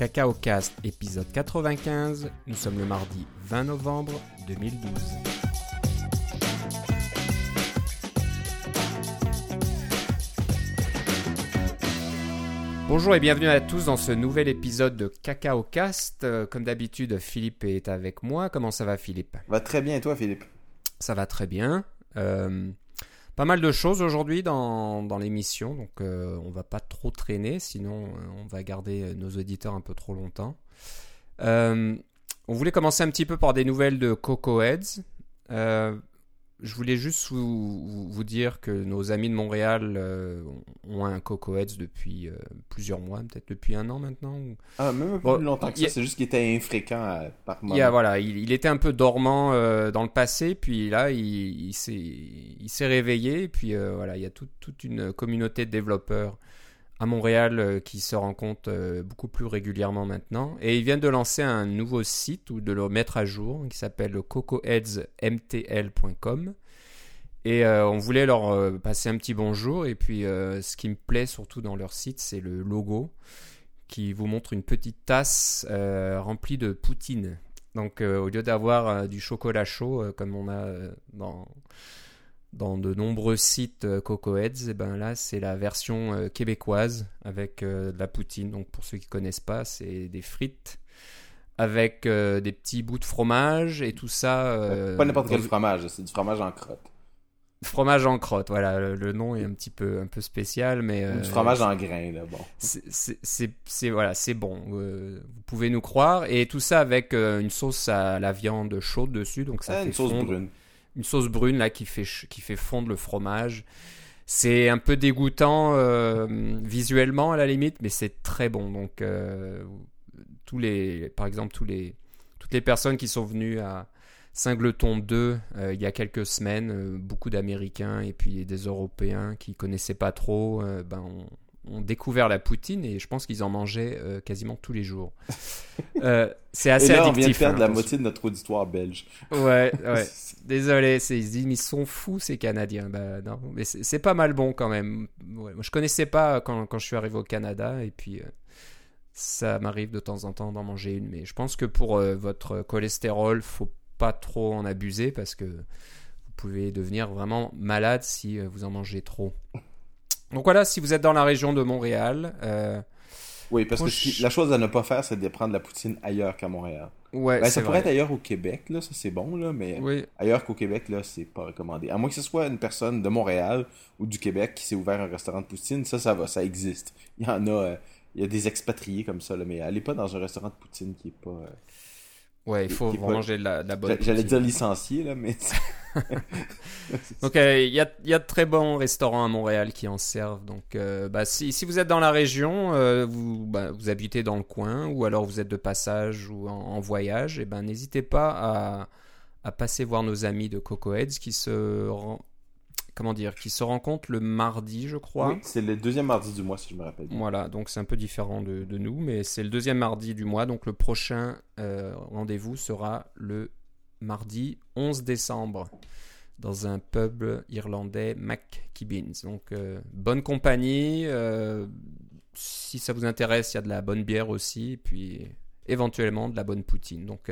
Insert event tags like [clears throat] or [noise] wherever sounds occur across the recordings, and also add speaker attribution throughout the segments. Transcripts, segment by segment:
Speaker 1: Cacao Cast, épisode 95. Nous sommes le mardi 20 novembre 2012. Bonjour et bienvenue à tous dans ce nouvel épisode de Cacao Cast. Euh, Comme d'habitude, Philippe est avec moi. Comment ça va, Philippe?
Speaker 2: Va très bien et toi, Philippe?
Speaker 1: Ça va très bien. Euh, pas mal de choses aujourd'hui dans, l'émission, donc euh, on va pas trop traîner, sinon euh, on va garder nos auditeurs un peu trop longtemps. Euh, on voulait commencer un petit peu par des nouvelles de Coco Heads. Euh, je voulais juste vous, dire que nos amis de Montréal euh, ont un Coco Heads depuis euh, plusieurs mois, peut-être depuis un an maintenant. ou-
Speaker 2: Ah, même un peu
Speaker 1: Bon,
Speaker 2: plus longtemps que ça,
Speaker 1: a-
Speaker 2: c'est juste qu'il était infréquent à- par
Speaker 1: Il,
Speaker 2: moment.
Speaker 1: y a, voilà, il, il était un peu dormant euh, dans le passé, puis là, il, il s'est il s'est réveillé, et puis euh, voilà, il y a tout- toute une communauté de développeurs à Montréal euh, qui se rencontrent euh, beaucoup plus régulièrement maintenant. Et ils viennent de lancer un nouveau site ou de le mettre à jour qui s'appelle cocoheadsmtl.com. Et euh, on voulait leur passer un petit bonjour. Et puis, ce qui me plaît surtout dans leur site, c'est le logo qui vous montre une petite tasse remplie de poutine. Donc, au lieu d'avoir du chocolat chaud comme on a dans, dans de nombreux sites euh, Coco Heads, et ben là, c'est la version euh, québécoise avec euh, de la poutine. Donc, pour ceux qui connaissent pas, c'est des frites avec des petits bouts de fromage et tout ça.
Speaker 2: Pas n'importe quel fromage, c'est du fromage en crotte.
Speaker 1: Fromage en crotte, voilà, le, le nom est un petit peu, un peu spécial, mais... Euh,
Speaker 2: du fromage en grains, là, bon.
Speaker 1: c'est- voilà, c'est bon. Euh, vous pouvez nous croire. Et tout ça avec euh, une sauce à la viande chaude dessus, donc ça
Speaker 2: Ah,
Speaker 1: fait
Speaker 2: une sauce
Speaker 1: fondre-
Speaker 2: brune.
Speaker 1: Une sauce brune là qui fait qui fait fondre le fromage. C'est un peu dégoûtant euh, visuellement à la limite, mais c'est très bon. Donc euh, tous les, par exemple tous les toutes les personnes qui sont venues à Singleton 2 euh, il y a quelques semaines, beaucoup d'Américains et puis des Européens qui connaissaient pas trop, ben ont, ont découvert la poutine et je pense qu'ils en mangeaient euh, quasiment tous les jours. Euh, c'est
Speaker 2: Et
Speaker 1: assez
Speaker 2: là, on vient de
Speaker 1: addictif.
Speaker 2: perdre
Speaker 1: hein,
Speaker 2: la moitié de notre auditoire belge.
Speaker 1: Ouais, ouais. [laughs] Désolé, ils se disent, ils sont fous ces Canadiens. Bah non, mais c'est pas mal bon quand même. Ouais, moi, je connaissais pas quand, quand je suis arrivé au Canada et puis euh, ça m'arrive de temps en temps d'en manger une. Mais je pense que pour votre cholestérol, faut pas trop en abuser parce que vous pouvez devenir vraiment malade si vous en mangez trop. Donc voilà, si vous êtes dans la région de Montréal, euh,
Speaker 2: Oui, parce que
Speaker 1: Proche-
Speaker 2: la chose à ne pas faire, c'est de prendre la poutine ailleurs qu'à Montréal.
Speaker 1: ouais,
Speaker 2: Ben, ça pourrait
Speaker 1: vrai.
Speaker 2: être ailleurs au Québec, là, ça c'est bon, là, mais
Speaker 1: Oui,
Speaker 2: ailleurs qu'au Québec, là, c'est pas recommandé. À moins que ce soit une personne de Montréal ou du Québec qui s'est ouvert un restaurant de poutine, ça, ça va, ça existe. Il y en a, euh, il y a des expatriés comme ça, là, mais allez pas dans un restaurant de poutine qui est pas... euh,
Speaker 1: ouais, il faut
Speaker 2: est pas-
Speaker 1: manger de la, bonne.
Speaker 2: J'a- J'allais dire licencié, là, mais... [laughs]
Speaker 1: Donc euh, il y, a, y a de très bons restaurants à Montréal qui en servent. Donc euh, bah, si, si vous êtes dans la région, euh, vous, bah, vous habitez dans le coin ou alors vous êtes de passage ou en, en voyage, et ben n'hésitez pas à, à passer voir nos amis de Coco Heads qui se ren- comment dire qui se rencontrent le mardi, je crois.
Speaker 2: Oui, c'est le deuxième mardi du mois, si je me rappelle.
Speaker 1: Voilà, donc c'est un peu différent de, de nous, mais c'est le deuxième mardi du mois. Donc le prochain euh, rendez-vous sera le mardi 11 décembre dans un pub irlandais McKibbins. Donc euh, bonne compagnie. euh, si ça vous intéresse, il y a de la bonne bière aussi, et puis éventuellement de la bonne poutine. Donc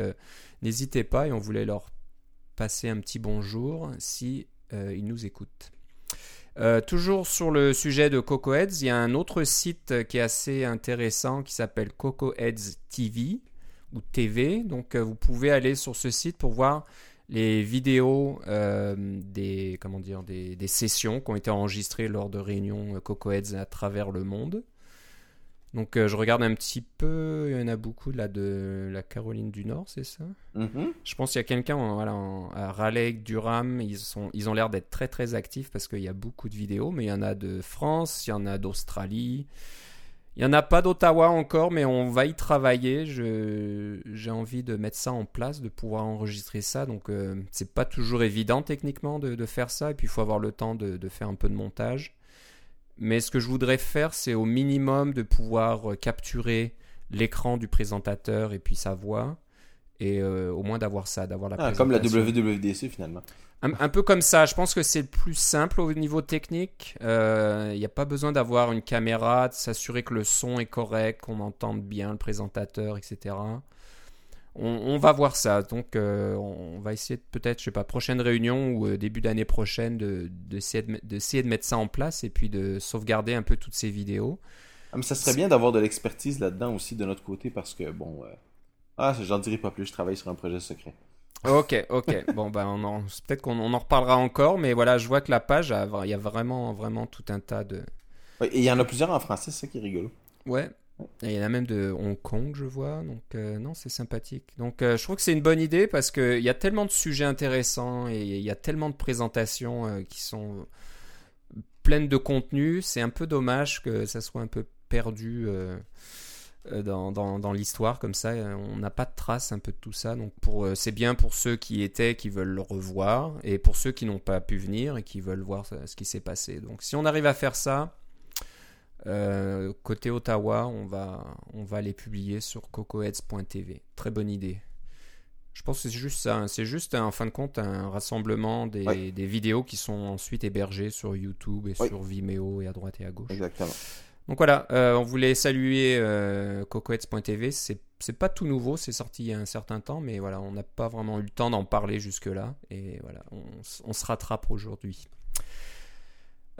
Speaker 1: n'hésitez pas et on voulait leur passer un petit bonjour si euh, ils nous écoutent. Euh, toujours sur le sujet de Coco Heads, il y a un autre site qui est assez intéressant qui s'appelle Coco Heads TV ou TV. Donc euh, vous pouvez aller sur ce site pour voir les vidéos des comment dire des, sessions qui ont été enregistrées lors de réunions euh, Coco Heads à travers le monde. Donc euh, je regarde un petit peu, il y en a beaucoup là de la Caroline du Nord, c'est ça?
Speaker 2: Mhm.
Speaker 1: je pense qu'il y a quelqu'un voilà, en- à Raleigh, Durham, ils, sont, ils ont l'air d'être très très actifs parce qu'il y a beaucoup de vidéos, mais il y en a de France, il y en a d'Australie, il y en a pas d'Ottawa encore, mais on va y travailler. J'ai envie de mettre ça en place, de pouvoir enregistrer ça, donc euh, c'est pas toujours évident techniquement de, de faire ça, et puis il faut avoir le temps de, de faire un peu de montage. Mais ce que je voudrais faire, c'est au minimum de pouvoir euh, capturer l'écran du présentateur et puis sa voix et au moins d'avoir ça, d'avoir la
Speaker 2: ah, Comme la WWDC finalement.
Speaker 1: Un, peu comme ça, je pense que c'est le plus simple au niveau technique. Il n'y a pas besoin d'avoir une caméra, de s'assurer que le son est correct, qu'on entende bien le présentateur, etc on, va voir ça. Donc, euh, on va essayer peut-être, je sais pas, prochaine réunion ou euh, début d'année prochaine, de, d'essayer de, mettre ça en place et puis de sauvegarder un peu toutes ces vidéos.
Speaker 2: Ah, mais ça serait bien d'avoir de l'expertise là-dedans aussi de notre côté parce que, bon, euh, ah, j'en dirai pas plus, je travaille sur un projet secret.
Speaker 1: Ok, ok. [laughs] bon, ben, on peut-être qu'on en reparlera encore, mais voilà, je vois que la page, il y a vraiment, vraiment tout un tas de.
Speaker 2: et il y en a plusieurs en français, c'est ça qui est rigolo.
Speaker 1: Ouais, il y en a même de Hong Kong, je vois. Donc, euh, non, c'est sympathique. Donc, euh, je trouve que c'est une bonne idée parce qu'il y a tellement de sujets intéressants et il y a tellement de présentations euh, qui sont pleines de contenu. C'est un peu dommage que ça soit un peu perdu dans, l'histoire comme ça. On n'a pas de trace un peu de tout ça. Donc, c'est bien pour ceux qui étaient, qui veulent le revoir et pour ceux qui n'ont pas pu venir et qui veulent voir ce qui s'est passé. Donc, si on arrive à faire ça euh, côté Ottawa, on va, on va les publier sur cocoheads.tv. Très bonne idée. Je pense que c'est juste ça. Hein. C'est juste, en fin de compte, un rassemblement des, des, vidéos qui sont ensuite hébergées sur YouTube et sur Vimeo et à droite et à gauche.
Speaker 2: Exactement.
Speaker 1: Donc voilà, euh, on voulait saluer euh, cocoheads.tv. C'est, c'est pas tout nouveau, c'est sorti il y a un certain temps, mais voilà, on n'a pas vraiment eu le temps d'en parler jusque-là. Et voilà, on, on se rattrape aujourd'hui.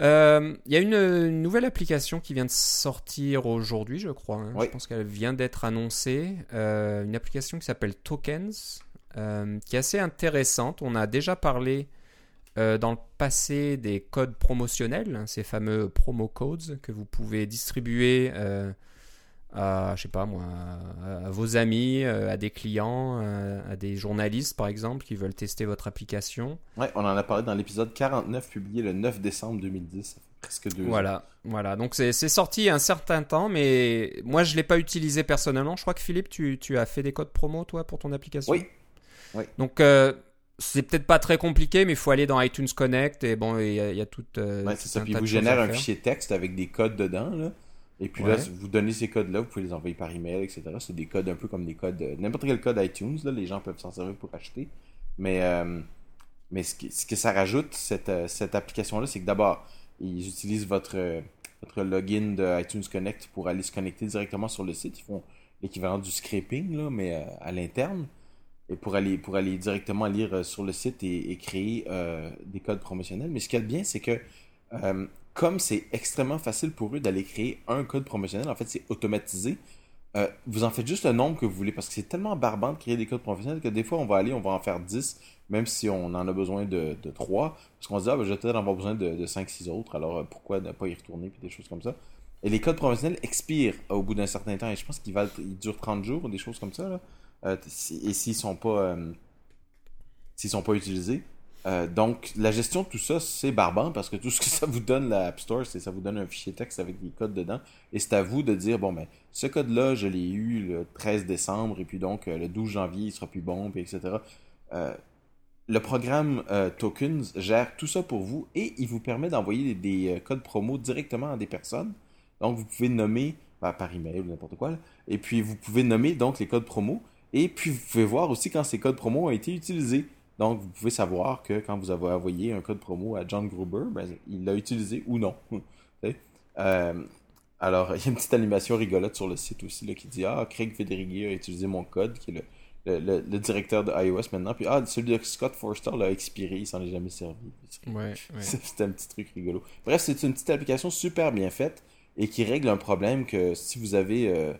Speaker 1: Euh, il y a une, nouvelle application qui vient de sortir aujourd'hui, je crois. Hein. Je pense qu'elle vient d'être annoncée. Euh, une application qui s'appelle Tokens, euh, qui est assez intéressante. On a déjà parlé dans le passé des codes promotionnels, hein, ces fameux promo codes que vous pouvez distribuer à, je sais pas moi, à, vos amis, à des clients, à, des journalistes par exemple qui veulent tester votre application.
Speaker 2: Ouais, on en a parlé dans l'épisode 49 publié le 9 décembre 2010, ça fait presque deux
Speaker 1: voilà,
Speaker 2: ans.
Speaker 1: Voilà, donc c'est sorti un certain temps, mais moi je l'ai pas utilisé personnellement. Je crois que Philippe, tu, tu, as fait des codes promo toi pour ton application?
Speaker 2: Oui.
Speaker 1: oui. Donc euh, c'est peut-être pas très compliqué, mais il faut aller dans iTunes Connect et bon, il y, a, y a tout. Euh,
Speaker 2: ouais, c'est ça. Puis vous génère un fichier texte avec des codes dedans là. Et puis là, vous donnez ces codes-là, vous pouvez les envoyer par email, etc. C'est des codes un peu comme des codes, n'importe quel code iTunes, là, les gens peuvent s'en servir pour acheter. Mais, euh, mais ce, que, ce que ça rajoute, cette, euh, cette application-là, c'est que d'abord, ils utilisent votre, votre login de iTunes Connect pour aller se connecter directement sur le site. Ils font l'équivalent du scraping, là, mais euh, à l'interne. Et pour aller, pour aller directement lire sur le site et, créer des codes promotionnels. Mais ce qu'il y a de bien, c'est que comme c'est extrêmement facile pour eux d'aller créer un code promotionnel, en fait, c'est automatisé. Euh, vous en faites juste le nombre que vous voulez parce que c'est tellement barbant de créer des codes professionnels que des fois on va aller, on va en faire 10, même si on en a besoin de, de 3, parce qu'on se dit, ah, ben, je vais peut-être avoir besoin de, de 5-6 autres, alors euh, pourquoi ne pas y retourner, puis des choses comme ça. Et les codes professionnels expirent au bout d'un certain temps, et je pense qu'ils ils durent 30 jours, des choses comme ça, là. Euh, et s'ils sont pas s'ils sont pas utilisés, euh, donc, la gestion de tout ça, c'est barbant parce que tout ce que ça vous donne, la App Store, c'est ça vous donne un fichier texte avec des codes dedans. Et c'est à vous de dire, bon, ben, ce code-là, je l'ai eu le 13 décembre, et puis donc, euh, le 12 janvier, il sera plus bon, etc. Euh, le programme Tokens gère tout ça pour vous et il vous permet d'envoyer des, codes promo directement à des personnes. Donc, vous pouvez nommer ben, par email ou n'importe quoi. et puis, vous pouvez nommer donc les codes promo. Et puis, vous pouvez voir aussi quand ces codes promo ont été utilisés. Donc, vous pouvez savoir que quand vous avez envoyé un code promo à John Gruber, ben, il l'a utilisé ou non. [laughs] euh, alors, il y a une petite animation rigolote sur le site aussi là, qui dit Ah, Craig Federighi a utilisé mon code, qui est le, le, le, directeur de iOS maintenant. Puis, ah, celui de Scott Forster l'a expiré, il s'en est jamais servi.
Speaker 1: Ouais,
Speaker 2: C'était [laughs] un petit truc rigolo. Bref, c'est une petite application super bien faite et qui règle un problème que si vous avez. Euh,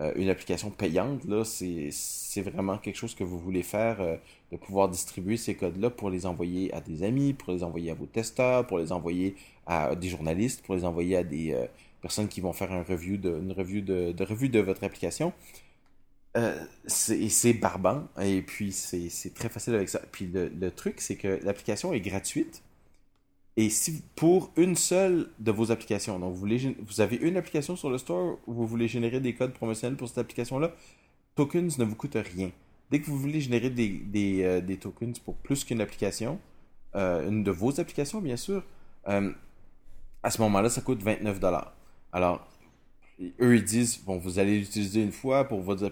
Speaker 2: euh, une application payante, là, c'est vraiment quelque chose que vous voulez faire, euh, de pouvoir distribuer ces codes-là pour les envoyer à des amis, pour les envoyer à vos testeurs, pour les envoyer à des journalistes, pour les envoyer à des euh, personnes qui vont faire un review une review de, revue de votre application. c'est barbant et puis c'est très facile avec ça. Puis le, le truc, c'est que l'application est gratuite et si pour une seule de vos applications, donc vous, voulez, vous avez une application sur le store où vous voulez générer des codes promotionnels pour cette application-là, tokens ne vous coûte rien. Dès que vous voulez générer des, des, euh, des tokens pour plus qu'une application, euh, une de vos applications bien sûr, euh, à ce moment-là, ça coûte 29$. Alors, eux, ils disent, bon, vous allez l'utiliser une fois pour votre,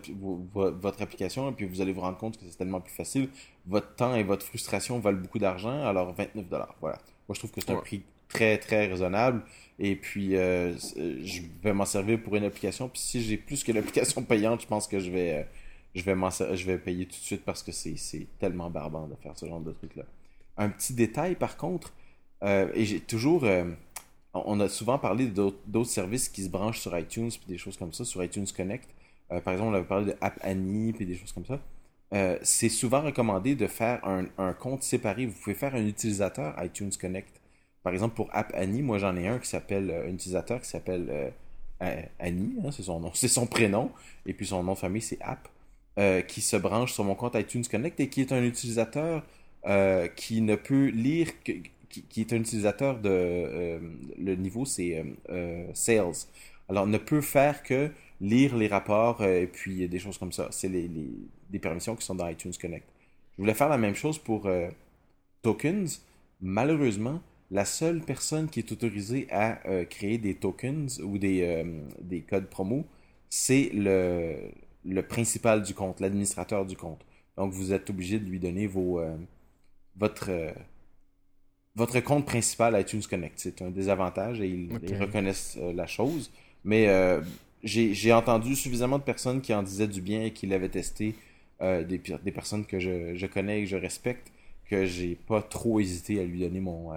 Speaker 2: votre application, et puis vous allez vous rendre compte que c'est tellement plus facile. Votre temps et votre frustration valent beaucoup d'argent, alors 29 dollars. Voilà. Moi, je trouve que c'est un prix très, très raisonnable. Et puis, euh, je vais m'en servir pour une application. Puis si j'ai plus que l'application [laughs] payante, je pense que je vais, je vais, je vais payer tout de suite parce que c'est tellement barbant de faire ce genre de truc-là. Un petit détail, par contre, euh, et j'ai toujours on a souvent parlé d'autres services qui se branchent sur iTunes puis des choses comme ça, sur iTunes Connect. Euh, par exemple, on avait parlé de App Annie puis des choses comme ça. Euh, c'est souvent recommandé de faire un, compte séparé. Vous pouvez faire un utilisateur iTunes Connect. Par exemple, pour App Annie, moi j'en ai un qui s'appelle euh, un utilisateur qui s'appelle Annie, hein, c'est son nom, [laughs] c'est son prénom, et puis son nom de famille c'est App, qui se branche sur mon compte iTunes Connect et qui est un utilisateur qui ne peut lire que, qui, est un utilisateur de... Euh, le niveau, c'est euh, euh, Sales. Alors, ne peut faire que lire les rapports et puis des choses comme ça. C'est les, les, permissions qui sont dans iTunes Connect. Je voulais faire la même chose pour tokens. Malheureusement, la seule personne qui est autorisée à créer des tokens ou des, des codes promo, c'est le, le principal du compte, l'administrateur du compte. Donc, vous êtes obligé de lui donner vos, votre, votre compte principal iTunes Connect. C'est un désavantage et ils, reconnaissent euh, la chose. Mais euh, j'ai entendu suffisamment de personnes qui en disaient du bien et qui l'avaient testé, euh, des, des, personnes que je, connais et que je respecte, que j'ai pas trop hésité à lui donner mon,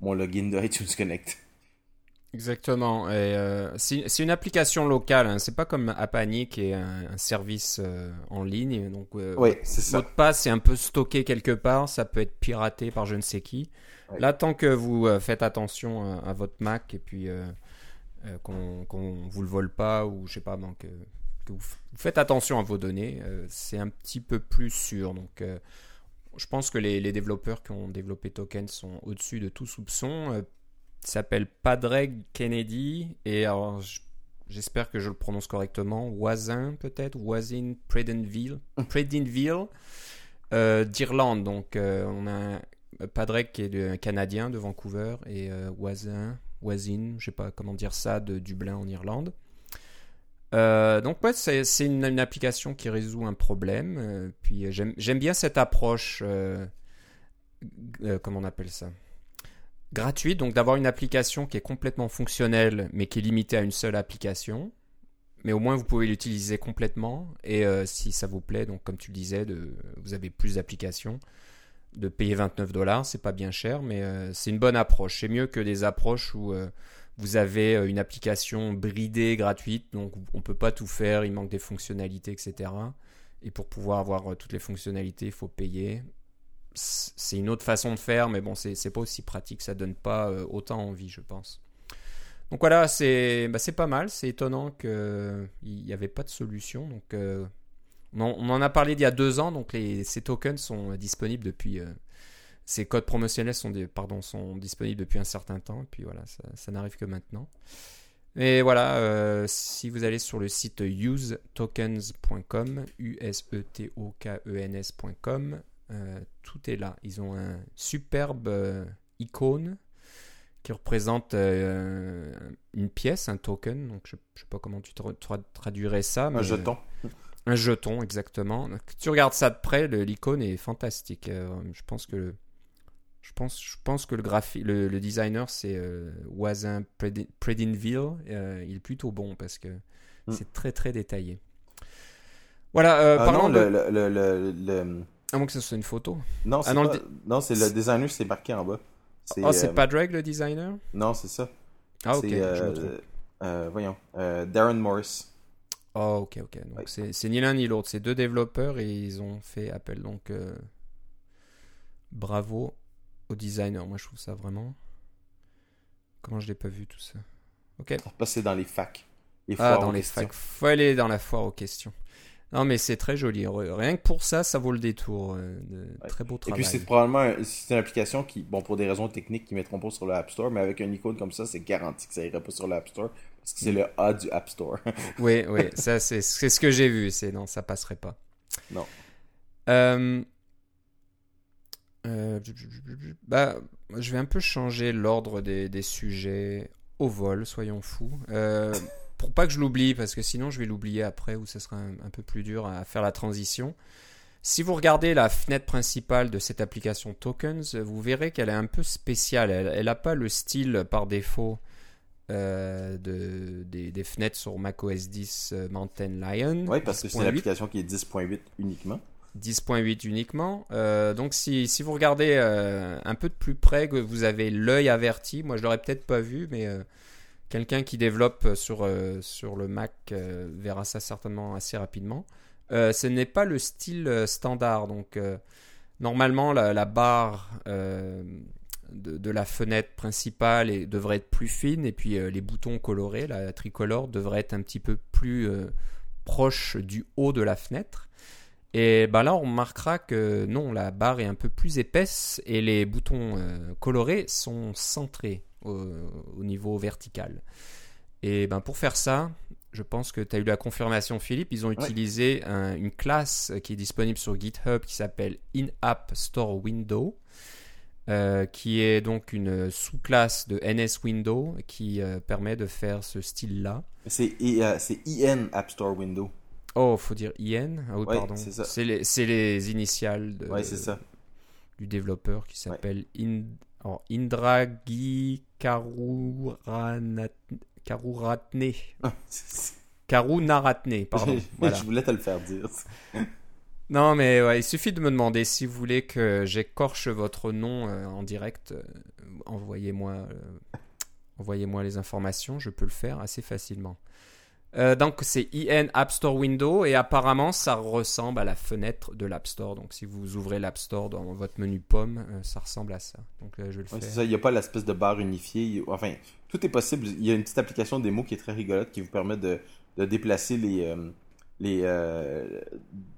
Speaker 2: mon login de iTunes Connect.
Speaker 1: Exactement. c'est une application locale. Hein. C'est pas comme Apani qui est un, service en ligne. Donc,
Speaker 2: oui, c'est ça.
Speaker 1: Votre passe est un peu stocké quelque part. Ça peut être piraté par je ne sais qui. Là, tant que vous euh, faites attention à, votre Mac et puis euh, euh, qu'on ne vous le vole pas ou je sais pas, donc, que vous, faites attention à vos données, c'est un petit peu plus sûr. Donc, je pense que les, développeurs qui ont développé Token sont au-dessus de tout soupçon. S'appelle Padraig Kennedy et alors j'espère que je le prononce correctement, Wazin peut-être, Wazin Predinville, Predinville d'Irlande. Donc on a Padrek qui est un Canadien de Vancouver et euh, Wazin, Wazin, je sais pas comment dire ça, de Dublin en Irlande. Euh, donc ouais, c'est une, application qui résout un problème. Euh, puis j'aime bien cette approche, comment on appelle ça? Gratuite, donc d'avoir une application qui est complètement fonctionnelle, mais qui est limitée à une seule application. Mais au moins vous pouvez l'utiliser complètement. Et si ça vous plaît, donc comme tu le disais, vous avez plus d'applications de payer 29 dollars, c'est pas bien cher, mais euh, c'est une bonne approche. C'est mieux que des approches où euh, vous avez euh, une application bridée, gratuite, donc on peut pas tout faire, il manque des fonctionnalités, etc. Et pour pouvoir avoir toutes les fonctionnalités, il faut payer. C'est une autre façon de faire, mais bon, c'est pas aussi pratique, ça donne pas autant envie, je pense. Donc voilà, c'est bah, pas mal, c'est étonnant qu'il n'y avait pas de solution. Donc on en, a parlé il y a deux ans, donc les, ces tokens sont disponibles depuis. Euh, ces codes promotionnels sont, des, pardon, sont disponibles depuis un certain temps, et puis voilà, ça, n'arrive que maintenant. Et voilà, euh, si vous allez sur le site usetokens.com, U-S-E-T-O-K-E-N-S.com, euh, tout est là. Ils ont un superbe icône qui représente une pièce, un token. Donc je ne sais pas comment tu traduirais ça.
Speaker 2: Un jeton.
Speaker 1: Un jeton, exactement. tu regardes ça de près, l'icône est fantastique. Euh, je pense que je pense, je pense que le, graphi le, designer, c'est euh, Wazin Predinville. Euh, il est plutôt bon parce que hmm. c'est très très détaillé. Voilà, euh,
Speaker 2: ah non, le, le, le,
Speaker 1: À moins que ce soit une photo.
Speaker 2: Non, c'est ah, non, c'est le designer, c'est marqué en bas.
Speaker 1: Oh, c'est Padraig le designer?
Speaker 2: Non, c'est ça.
Speaker 1: Ah, ok.
Speaker 2: voyons. Darren Morris.
Speaker 1: Oh, ok, ok. Donc c'est ni l'un ni l'autre. C'est deux développeurs et ils ont fait appel. Donc euh, bravo aux designers. Moi, je trouve ça vraiment. Comment je l'ai pas vu tout ça? Ok.
Speaker 2: Passer dans les facs.
Speaker 1: ah, dans les facs. Faut aller dans la foire aux questions. Non, mais c'est très joli. Rien que pour ça, ça vaut le détour. Euh, très beau travail.
Speaker 2: Et puis, c'est probablement c'est une application qui, bon, pour des raisons techniques, qui ne mettront pas sur le App Store, mais avec un icône comme ça, c'est garanti que ça irait pas sur l'App Store c'est le A du App Store. [laughs]
Speaker 1: oui, oui, ça c'est ce que j'ai vu. C'est non, ça passerait pas.
Speaker 2: Non.
Speaker 1: Euh, euh, bah, je vais un peu changer l'ordre des, des, sujets au vol, soyons fous. Euh, pour pas que je l'oublie, parce que sinon je vais l'oublier après, ou ce sera un, peu plus dur à faire la transition. Si vous regardez la fenêtre principale de cette application Tokens, vous verrez qu'elle est un peu spéciale. Elle n'a pas le style par défaut euh, de, des, fenêtres sur macOS 10 euh, Mountain Lion.
Speaker 2: Oui, parce que c'est une application qui est 10.8 uniquement.
Speaker 1: 10.8 uniquement. Euh, donc si, si, vous regardez un peu de plus près, que vous avez l'œil averti, moi je l'aurais peut-être pas vu, mais quelqu'un qui développe sur, sur le Mac verra ça certainement assez rapidement. ce n'est pas le style standard, donc normalement la, barre de, la fenêtre principale devrait être plus fine et puis euh, les boutons colorés, la tricolore devrait être un petit peu plus euh, proche du haut de la fenêtre. Et ben là on remarquera que non, la barre est un peu plus épaisse et les boutons euh, colorés sont centrés au, niveau vertical. Et ben pour faire ça, je pense que tu as eu la confirmation Philippe, ils ont utilisé une classe qui est disponible sur GitHub qui s'appelle In-App Store Window euh, qui est donc une sous-classe de NS Window qui euh, permet de faire ce style-là.
Speaker 2: C'est euh, IN App Store Window.
Speaker 1: Oh, faut dire IN Ah oui, pardon. C'est les, les, initiales de,
Speaker 2: ça.
Speaker 1: du développeur qui s'appelle Indragi Karuratne. [laughs] Karunaratne, pardon. [laughs]
Speaker 2: Je voulais te le faire dire. [laughs]
Speaker 1: Non, mais il suffit de me demander si vous voulez que j'écorche votre nom euh, en direct. Euh, envoyez-moi, euh, envoyez-moi les informations, je peux le faire assez facilement. Donc c'est IN App Store Window et apparemment ça ressemble à la fenêtre de l'App Store. Donc si vous ouvrez l'App Store dans votre menu pomme, ça ressemble à ça. Donc je vais le faire.
Speaker 2: ça, il n'y a pas l'espèce de barre unifiée. Enfin, tout est possible. Il y a une petite application démo qui est très rigolote qui vous permet de, de déplacer les les, euh,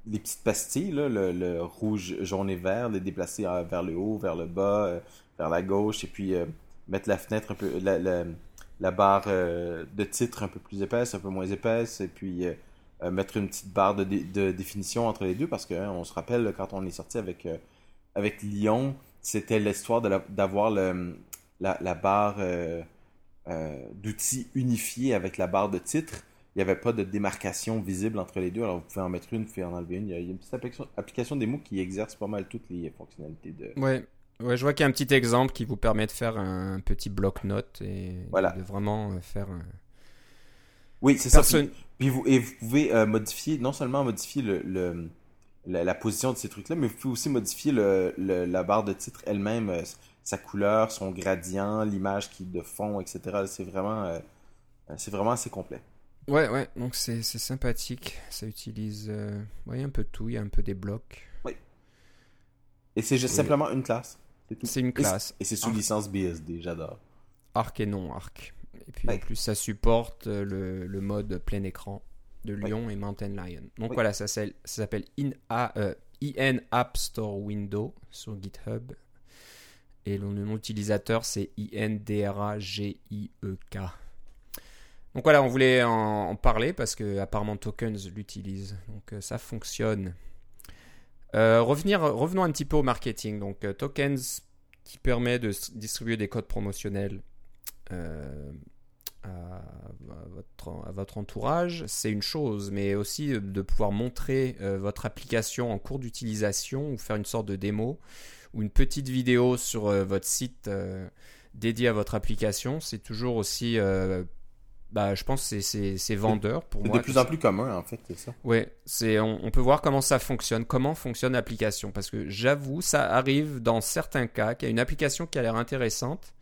Speaker 2: les petites pastilles, le, rouge, jaune et vert, les déplacer euh, vers le haut, vers le bas, euh, vers la gauche, et puis mettre la fenêtre un peu, la, la, barre de titre un peu plus épaisse, un peu moins épaisse, et puis mettre une petite barre de, de, définition entre les deux, parce qu'on hein, se rappelle quand on est sorti avec, avec Lyon, c'était l'histoire d'avoir la, la, barre d'outils unifiée avec la barre de titre il n'y avait pas de démarcation visible entre les deux. Alors vous pouvez en mettre une, vous pouvez en enlever une. Il y a, une petite application, des mots qui exerce pas mal toutes les fonctionnalités de.
Speaker 1: Ouais, je vois qu'il y a un petit exemple qui vous permet de faire un petit bloc-notes et de vraiment euh, faire un...
Speaker 2: Oui, c'est ça. Puis, vous, et vous pouvez euh, modifier, non seulement modifier le, la, position de ces trucs-là, mais vous pouvez aussi modifier le, la barre de titre elle-même, euh, sa couleur, son gradient, l'image qui de fond, etc. C'est vraiment, c'est vraiment assez complet.
Speaker 1: Ouais, ouais, donc c'est sympathique. Ça utilise euh, un peu tout. Il y a un peu des blocs.
Speaker 2: Oui. Et c'est juste simplement une classe.
Speaker 1: C'est une classe.
Speaker 2: Et c'est sous licence BSD, j'adore.
Speaker 1: Arc et non arc. Et puis en plus, ça supporte euh, le, le, mode plein écran de Lyon et Mountain Lion. Donc voilà, ça s'appelle IN, euh, App Store Window sur GitHub. Et le nom utilisateur, c'est INDRAGIEK. Donc voilà, on voulait en, parler parce que apparemment Tokens l'utilise. Donc euh, ça fonctionne. Euh, revenir, revenons un petit peu au marketing. Donc euh, Tokens qui permet de distribuer des codes promotionnels à, votre, à, votre, entourage, c'est une chose, mais aussi de pouvoir montrer votre application en cours d'utilisation ou faire une sorte de démo ou une petite vidéo sur votre site dédié à votre application, c'est toujours aussi bah, je pense que c'est vendeur pour moi.
Speaker 2: C'est de plus en plus commun, en fait, c'est ça.
Speaker 1: Oui, on, on peut voir comment ça fonctionne, comment fonctionne l'application. Parce que j'avoue, ça arrive dans certains cas qu'il y a une application qui a l'air intéressante,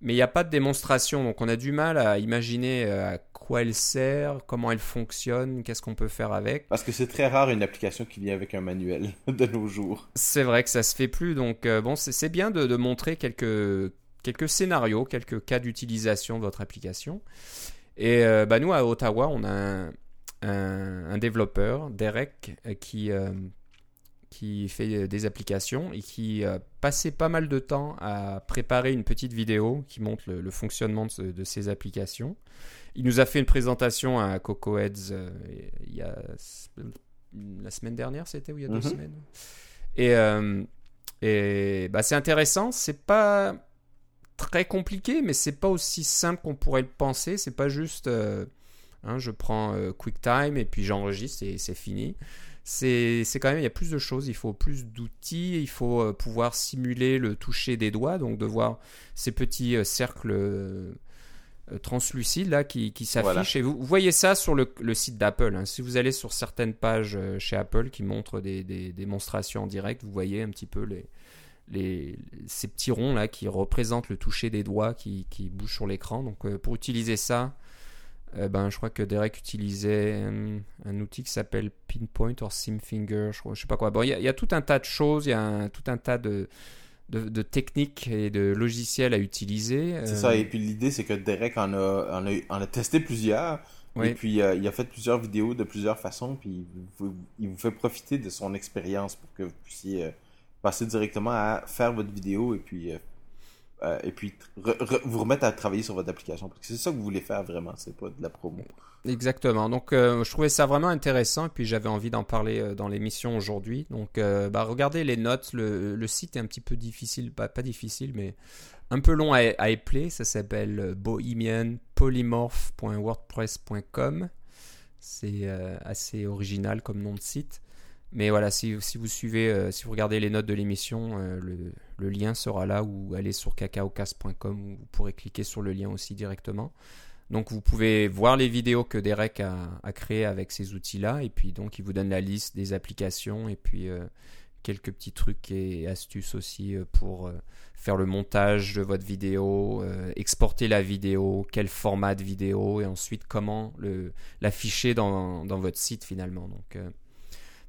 Speaker 1: mais il n'y a pas de démonstration. Donc on a du mal à imaginer euh, à quoi elle sert, comment elle fonctionne, qu'est-ce qu'on peut faire avec.
Speaker 2: Parce que c'est très rare une application qui vient avec un manuel [laughs] de nos jours.
Speaker 1: C'est vrai que ça se fait plus. Donc euh, bon, c'est bien de, de montrer quelques quelques scénarios, quelques cas d'utilisation de votre application. Et euh, bah, nous, à Ottawa, on a un, développeur, Derek, euh, qui, euh, qui fait des applications et qui a passé pas mal de temps à préparer une petite vidéo qui montre le, fonctionnement de, de, ces applications. Il nous a fait une présentation à Coco Heads il y a la semaine dernière, c'était ou il y a deux mhm. semaines. Et, et bah, c'est intéressant. C'est pas très compliqué, mais c'est pas aussi simple qu'on pourrait le penser. C'est pas juste euh, Hein, je prends QuickTime et puis j'enregistre et c'est fini. C'est quand même, il y a plus de choses, il faut plus d'outils, il faut pouvoir simuler le toucher des doigts, donc de voir ces petits cercles translucides là qui, qui s'affichent. Et vous, voyez ça sur le, le site d'Apple. Hein. Si vous allez sur certaines pages chez Apple qui montrent des, des, démonstrations en direct, vous voyez un petit peu les, les, ces petits ronds là qui représentent le toucher des doigts qui, qui bougent sur l'écran. Donc euh, pour utiliser ça, euh, ben, je crois que Derek utilisait un, outil qui s'appelle Pinpoint or SimFinger, je, je sais pas quoi. Bon, il y, a tout un tas de choses, il y a tout un tas de, de, techniques et de logiciels à utiliser.
Speaker 2: C'est ça, et puis l'idée c'est que Derek en a, en a, testé plusieurs. Et puis il a fait plusieurs vidéos de plusieurs façons, puis il vous fait profiter de son expérience pour que vous puissiez passer directement à faire votre vidéo et puis, euh, euh, vous remettre à travailler sur votre application. Parce que c'est ça que vous voulez faire vraiment, c'est pas de la promo.
Speaker 1: Exactement. Donc euh, je trouvais ça vraiment intéressant et puis j'avais envie d'en parler dans l'émission aujourd'hui. Donc bah, regardez les notes, le, site est un petit peu difficile, pas, pas difficile, mais un peu long à, à épeler. Ça s'appelle bohemianpolymorph.wordpress.com. C'est assez original comme nom de site. Mais voilà, si, vous suivez, euh, si vous regardez les notes de l'émission, euh, le, lien sera là ou allez sur cacaocast.com où vous pourrez cliquer sur le lien aussi directement. Donc vous pouvez voir les vidéos que Derek a, a créées avec ces outils-là et puis donc il vous donne la liste des applications et puis euh, quelques petits trucs et astuces aussi pour faire le montage de votre vidéo, exporter la vidéo, quel format de vidéo et ensuite comment l'afficher dans, dans, votre site finalement. Donc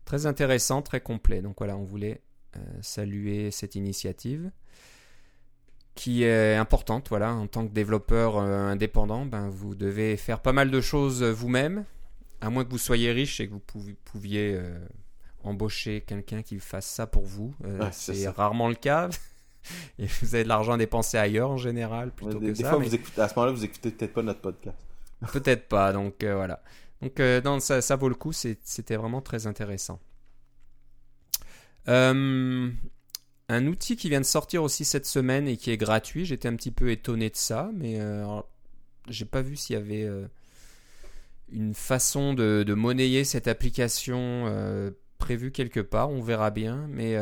Speaker 1: Très intéressant, très complet. Donc voilà, on voulait euh, saluer cette initiative qui est importante. Voilà, en tant que développeur euh, indépendant, ben, vous devez faire pas mal de choses vous-même, à moins que vous soyez riche et que vous pouviez euh, embaucher quelqu'un qui fasse ça pour vous. c'est rarement le cas. [laughs] et vous avez de l'argent à dépenser ailleurs en général plutôt
Speaker 2: des,
Speaker 1: que
Speaker 2: fois, vous écoutez, à ce moment-là, vous écoutez peut-être pas notre podcast.
Speaker 1: peut-être pas. Donc voilà. Donc euh, ça, vaut le coup, c'était vraiment très intéressant. Euh, un outil qui vient de sortir aussi cette semaine et qui est gratuit, j'étais un petit peu étonné de ça, mais euh, j'ai pas vu s'il y avait une façon de, monnayer cette application prévue quelque part, on verra bien, mais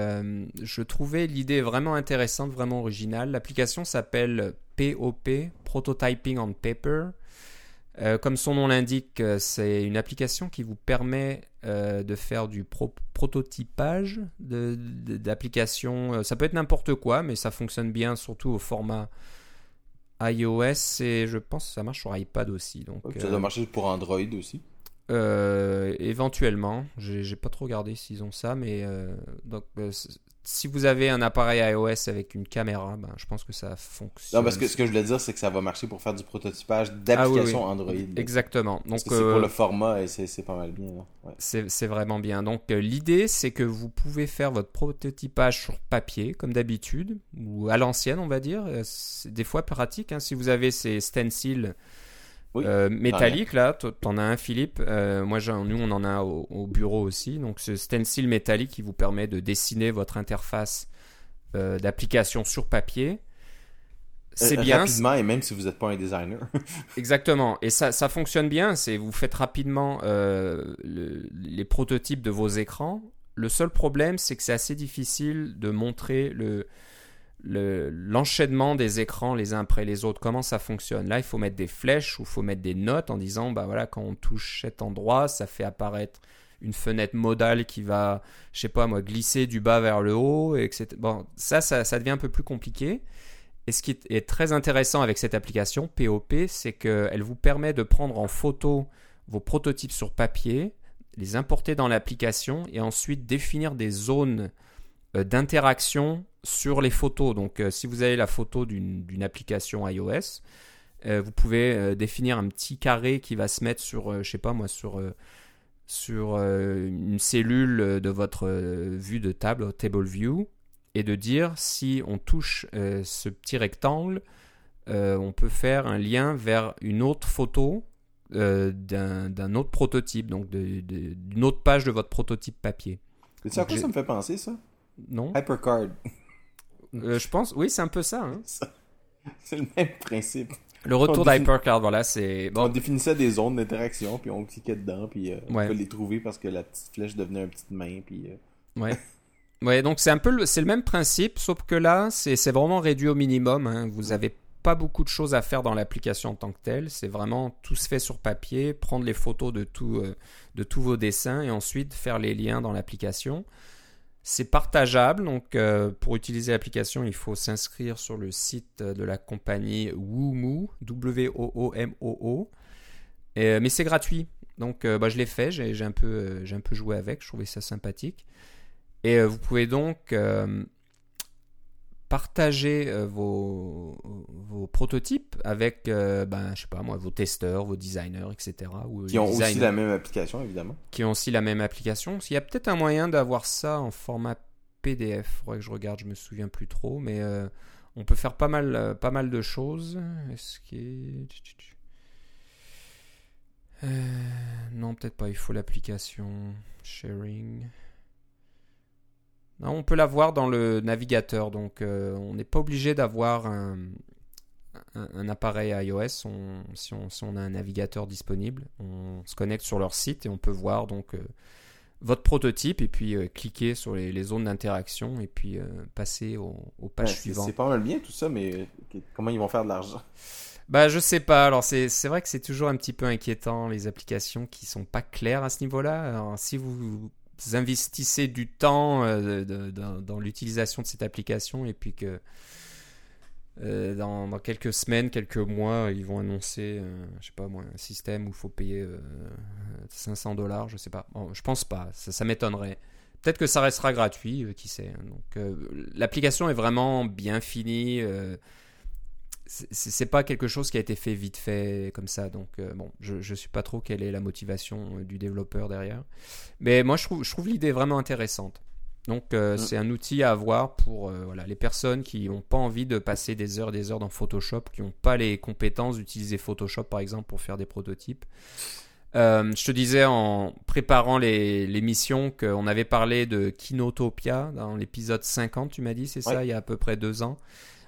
Speaker 1: je trouvais l'idée vraiment intéressante, vraiment originale. L'application s'appelle POP, Prototyping on Paper. Euh, comme son nom l'indique, euh, c'est une application qui vous permet euh, de faire du prototypage d'applications. ça peut être n'importe quoi, mais ça fonctionne bien surtout au format iOS et je pense que ça marche sur iPad aussi. Donc,
Speaker 2: ça doit marcher pour Android aussi.
Speaker 1: éventuellement, j'ai pas trop regardé s'ils ont ça, mais donc, si vous avez un appareil iOS avec une caméra, ben, je pense que ça fonctionne.
Speaker 2: Non, parce que ce que je voulais dire, c'est que ça va marcher pour faire du prototypage d'applications
Speaker 1: ah
Speaker 2: Android.
Speaker 1: Exactement.
Speaker 2: Donc, c'est pour euh, le format et c'est pas mal bien.
Speaker 1: C'est vraiment bien. Donc, euh, l'idée, c'est que vous pouvez faire votre prototypage sur papier, comme d'habitude, ou à l'ancienne, on va dire. Euh, c'est des fois pratique. Hein, si vous avez ces stencils euh, métallique là, t'en as un Philippe, euh, moi nous on en a au, bureau aussi, donc ce stencil métallique qui vous permet de dessiner votre interface euh, d'application sur papier.
Speaker 2: C'est bien. Rapidement et même si vous n'êtes pas un designer. [laughs]
Speaker 1: Exactement, et ça, ça fonctionne bien, c'est vous faites rapidement les prototypes de vos écrans. Le seul problème c'est que c'est assez difficile de montrer le, l'enchaînement des écrans les uns après les autres, comment ça fonctionne? Là, il faut mettre des flèches ou il faut mettre des notes en disant, bah voilà, quand on touche cet endroit, ça fait apparaître une fenêtre modale qui va, je sais pas moi, glisser du bas vers le haut, etc. Bon, ça, ça, ça devient un peu plus compliqué. Et ce qui est très intéressant avec cette application POP, c'est qu'elle vous permet de prendre en photo vos prototypes sur papier, les importer dans l'application et ensuite définir des zones d'interaction sur les photos. Donc, euh, si vous avez la photo d'une application iOS, euh, vous pouvez définir un petit carré qui va se mettre sur, je sais pas moi, sur, sur une cellule de votre vue de table, table view, et de dire si on touche ce petit rectangle, on peut faire un lien vers une autre photo d'un autre prototype, donc d'une autre page de votre prototype papier.
Speaker 2: C'est à quoi ça me fait penser ça?
Speaker 1: Non.
Speaker 2: Hypercard.
Speaker 1: Euh, je pense, oui, c'est un peu ça. Hein. [laughs]
Speaker 2: C'est le même principe.
Speaker 1: Le retour d'HyperCard, voilà, c'est
Speaker 2: On définissait des zones d'interaction, puis on cliquait dedans, puis euh, on
Speaker 1: Ouais.
Speaker 2: pouvait les trouver parce que la petite flèche devenait une petite main, puis... euh,
Speaker 1: Ouais. Ouais, donc c'est un peu le, c'est le même principe, sauf que là, c'est c'est vraiment réduit au minimum. hein. Vous avez pas beaucoup de choses à faire dans l'application en tant que telle. C'est vraiment tout se fait sur papier, prendre les photos de, tout, euh, de tous vos dessins et ensuite faire les liens dans l'application. C'est partageable, donc euh, pour utiliser l'application, il faut s'inscrire sur le site de la compagnie Woomoo, W-O-O-M-O-O. Euh, mais c'est gratuit, donc euh, bah, je l'ai fait, j'ai un, peu, un peu joué avec, je trouvais ça sympathique. Et vous pouvez donc partager euh, vos, vos prototypes avec, euh, ben, je sais pas moi, vos testeurs, vos designers, etc. Ou
Speaker 2: qui ont aussi la même application, évidemment.
Speaker 1: qui ont aussi la même application. Il y a peut-être un moyen d'avoir ça en format PDF. Faudrait que je regarde, je me souviens plus trop, mais euh, on peut faire pas mal, euh, pas mal de choses. Est-ce Euh, non, peut-être pas. Il faut l'application sharing. Non, on peut l'avoir dans le navigateur, donc euh, on n'est pas obligé d'avoir un, un- un appareil iOS. On- si, on, si on a un navigateur disponible, on se connecte sur leur site et on peut voir donc euh, votre prototype et puis euh, cliquer sur les, les zones d'interaction et puis passer au- aux pages suivantes.
Speaker 2: c'est pas mal bien tout ça, mais comment ils vont faire de l'argent?
Speaker 1: Bah, je sais pas. Alors, c'est c'est vrai que c'est toujours un petit peu inquiétant, les applications qui sont pas claires à ce niveau-là. Alors, si vous investissez du temps euh, dans l'utilisation de cette application et puis que euh, dans, quelques semaines, quelques mois, ils vont annoncer, euh, je sais pas un système où il faut payer euh, 500 dollars, je sais pas. Je pense pas. Ça, ça m'étonnerait. Peut-être que ça restera gratuit, qui sait. Donc, euh, l'application est vraiment bien finie. C'est pas quelque chose qui a été fait vite fait comme ça donc euh, bon je, je suis pas trop quelle est la motivation euh, du développeur derrière. Mais moi je trouve, je trouve l'idée vraiment intéressante. Donc euh,
Speaker 2: Mm.
Speaker 1: c'est un outil à avoir pour euh, voilà, les personnes qui n'ont pas envie de passer des heures et des heures dans Photoshop qui n'ont pas les compétences d'utiliser Photoshop par exemple pour faire des prototypes Euh, je te disais en préparant l'émission qu'on avait parlé de Kinotopia dans l'épisode 50, tu m'as dit, c'est ça, il y a à peu près deux ans,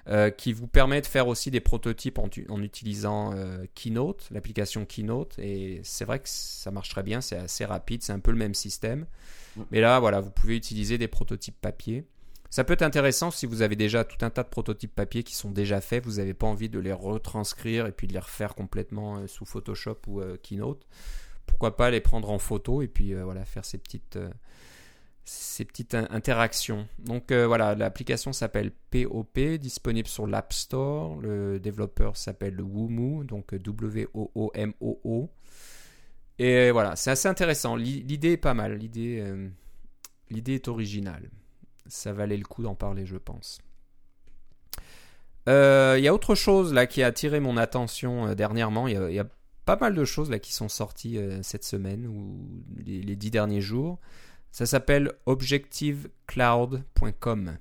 Speaker 1: euh, qui vous permet de faire aussi des prototypes en, en utilisant euh, Keynote, l'application Keynote. Et c'est vrai que ça marche très bien, c'est assez rapide, c'est un peu le même système.
Speaker 2: Mm.
Speaker 1: Mais là, voilà, vous pouvez utiliser des prototypes papier. Ça peut être intéressant si vous avez déjà tout un tas de prototypes papier qui sont déjà faits, vous n'avez pas envie de les retranscrire et puis de les refaire complètement euh, sous Photoshop ou euh, Keynote. Pourquoi pas les prendre en photo et puis euh, voilà faire ces petites, ces petites in- interactions. Donc voilà, l'application s'appelle POP, disponible sur l'App Store. Le développeur s'appelle Woomoo, donc W-O-O-M-O-O. Et voilà, c'est assez intéressant. L'i- L'idée est pas mal. L'idée est originale. Ça valait le coup d'en parler, je pense. Euh, Il y a autre chose là qui a attiré mon attention euh, dernièrement. Il y, a- il y a pas mal de choses là qui sont sorties euh, cette semaine ou les, les dix derniers jours. Ça s'appelle objectivecloud.com.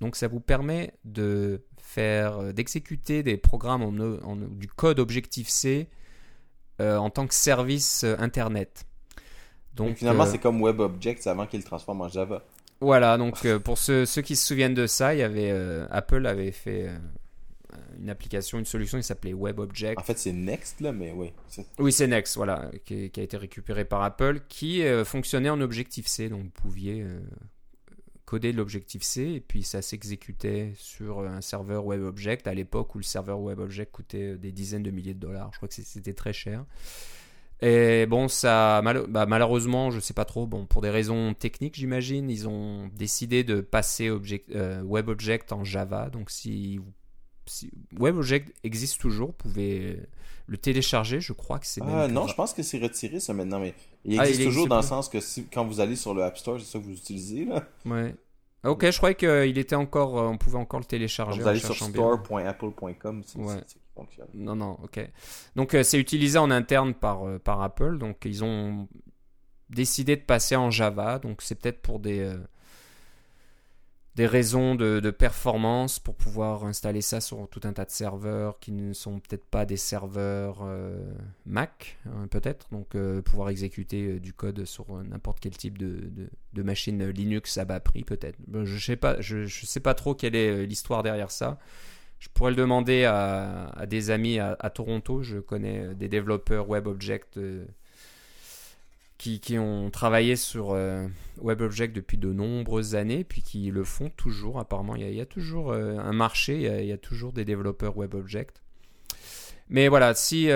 Speaker 1: Donc ça vous permet de faire, euh, d'exécuter des programmes en, en- du code Objective-C euh, en tant que service euh, internet.
Speaker 2: Donc,
Speaker 1: Donc
Speaker 2: finalement,
Speaker 1: euh,
Speaker 2: c'est comme WebObjects avant qu'ils le transforment en Java.
Speaker 1: Voilà, donc euh, pour ceux, ceux qui se souviennent de ça, il y avait euh, Apple avait fait euh, une application, une solution qui s'appelait WebObject.
Speaker 2: En fait, c'est Next, là, mais oui.
Speaker 1: Oui, c'est Next, voilà, qui, qui a été récupéré par Apple, qui fonctionnait en Objective-C. Donc, vous pouviez coder de l'Objective-C et puis ça s'exécutait sur un serveur WebObject à l'époque où le serveur WebObject coûtait des dizaines de milliers de dollars. Je crois que c'était très cher. Et bon, ça, mal- bah, malheureusement, je sais pas trop. Bon, pour des raisons techniques, j'imagine, ils ont décidé de passer object, euh, WebObject en Java. Donc, si, si WebObject existe toujours, vous pouvez le télécharger. Je crois que c'est
Speaker 2: Ah non, je pense que c'est retiré ça maintenant, mais il
Speaker 1: Ah,
Speaker 2: existe
Speaker 1: il
Speaker 2: toujours
Speaker 1: existe
Speaker 2: dans le sens que si, quand vous allez sur le App Store, c'est ça que vous utilisez, là.
Speaker 1: Ouais. Ok, je croyais qu'il était encore, euh, on pouvait encore le télécharger.
Speaker 2: vous allez sur store.apple.com,
Speaker 1: Ouais. Non, non, ok. Donc euh, c'est utilisé en interne par, euh, par Apple. Donc ils ont décidé de passer en Java. Donc c'est peut-être pour des, euh, des raisons de, de performance pour pouvoir installer ça sur tout un tas de serveurs qui ne sont peut-être pas des serveurs Mac, hein, peut-être. Donc pouvoir exécuter du code sur n'importe quel type de, de, machine Linux à bas prix, peut-être. Ben, Je sais pas, je, je sais pas trop quelle est l'histoire derrière ça. Je pourrais le demander à, des amis à, Toronto. Je connais des développeurs WebObject euh, qui, ont travaillé sur euh, WebObject depuis de nombreuses années, puis qui le font toujours. Apparemment, il y a, toujours euh, un marché, il y, a, toujours des développeurs WebObject. Mais voilà, si,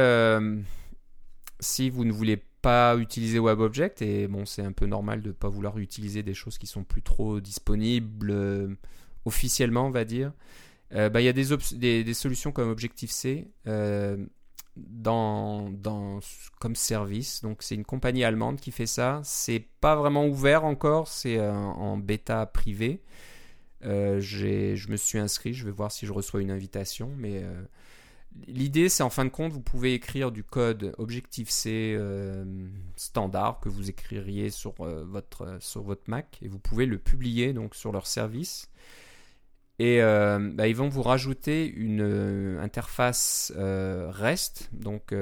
Speaker 1: si vous ne voulez pas utiliser WebObject, et bon, c'est un peu normal de pas vouloir utiliser des choses qui sont plus trop disponibles officiellement, on va dire, euh, bah, il y a des, solutions comme Objective-C euh, comme service. Donc, c'est une compagnie allemande qui fait ça. C'est pas vraiment ouvert encore, c'est euh, en bêta privé. Je me suis inscrit, je vais voir si je reçois une invitation, mais L'idée, c'est en fin de compte, vous pouvez écrire du code Objective-C standard que vous écririez sur, votre, sur votre Mac et vous pouvez le publier donc sur leur service. Et euh, bah, ils vont vous rajouter une euh, interface euh, REST donc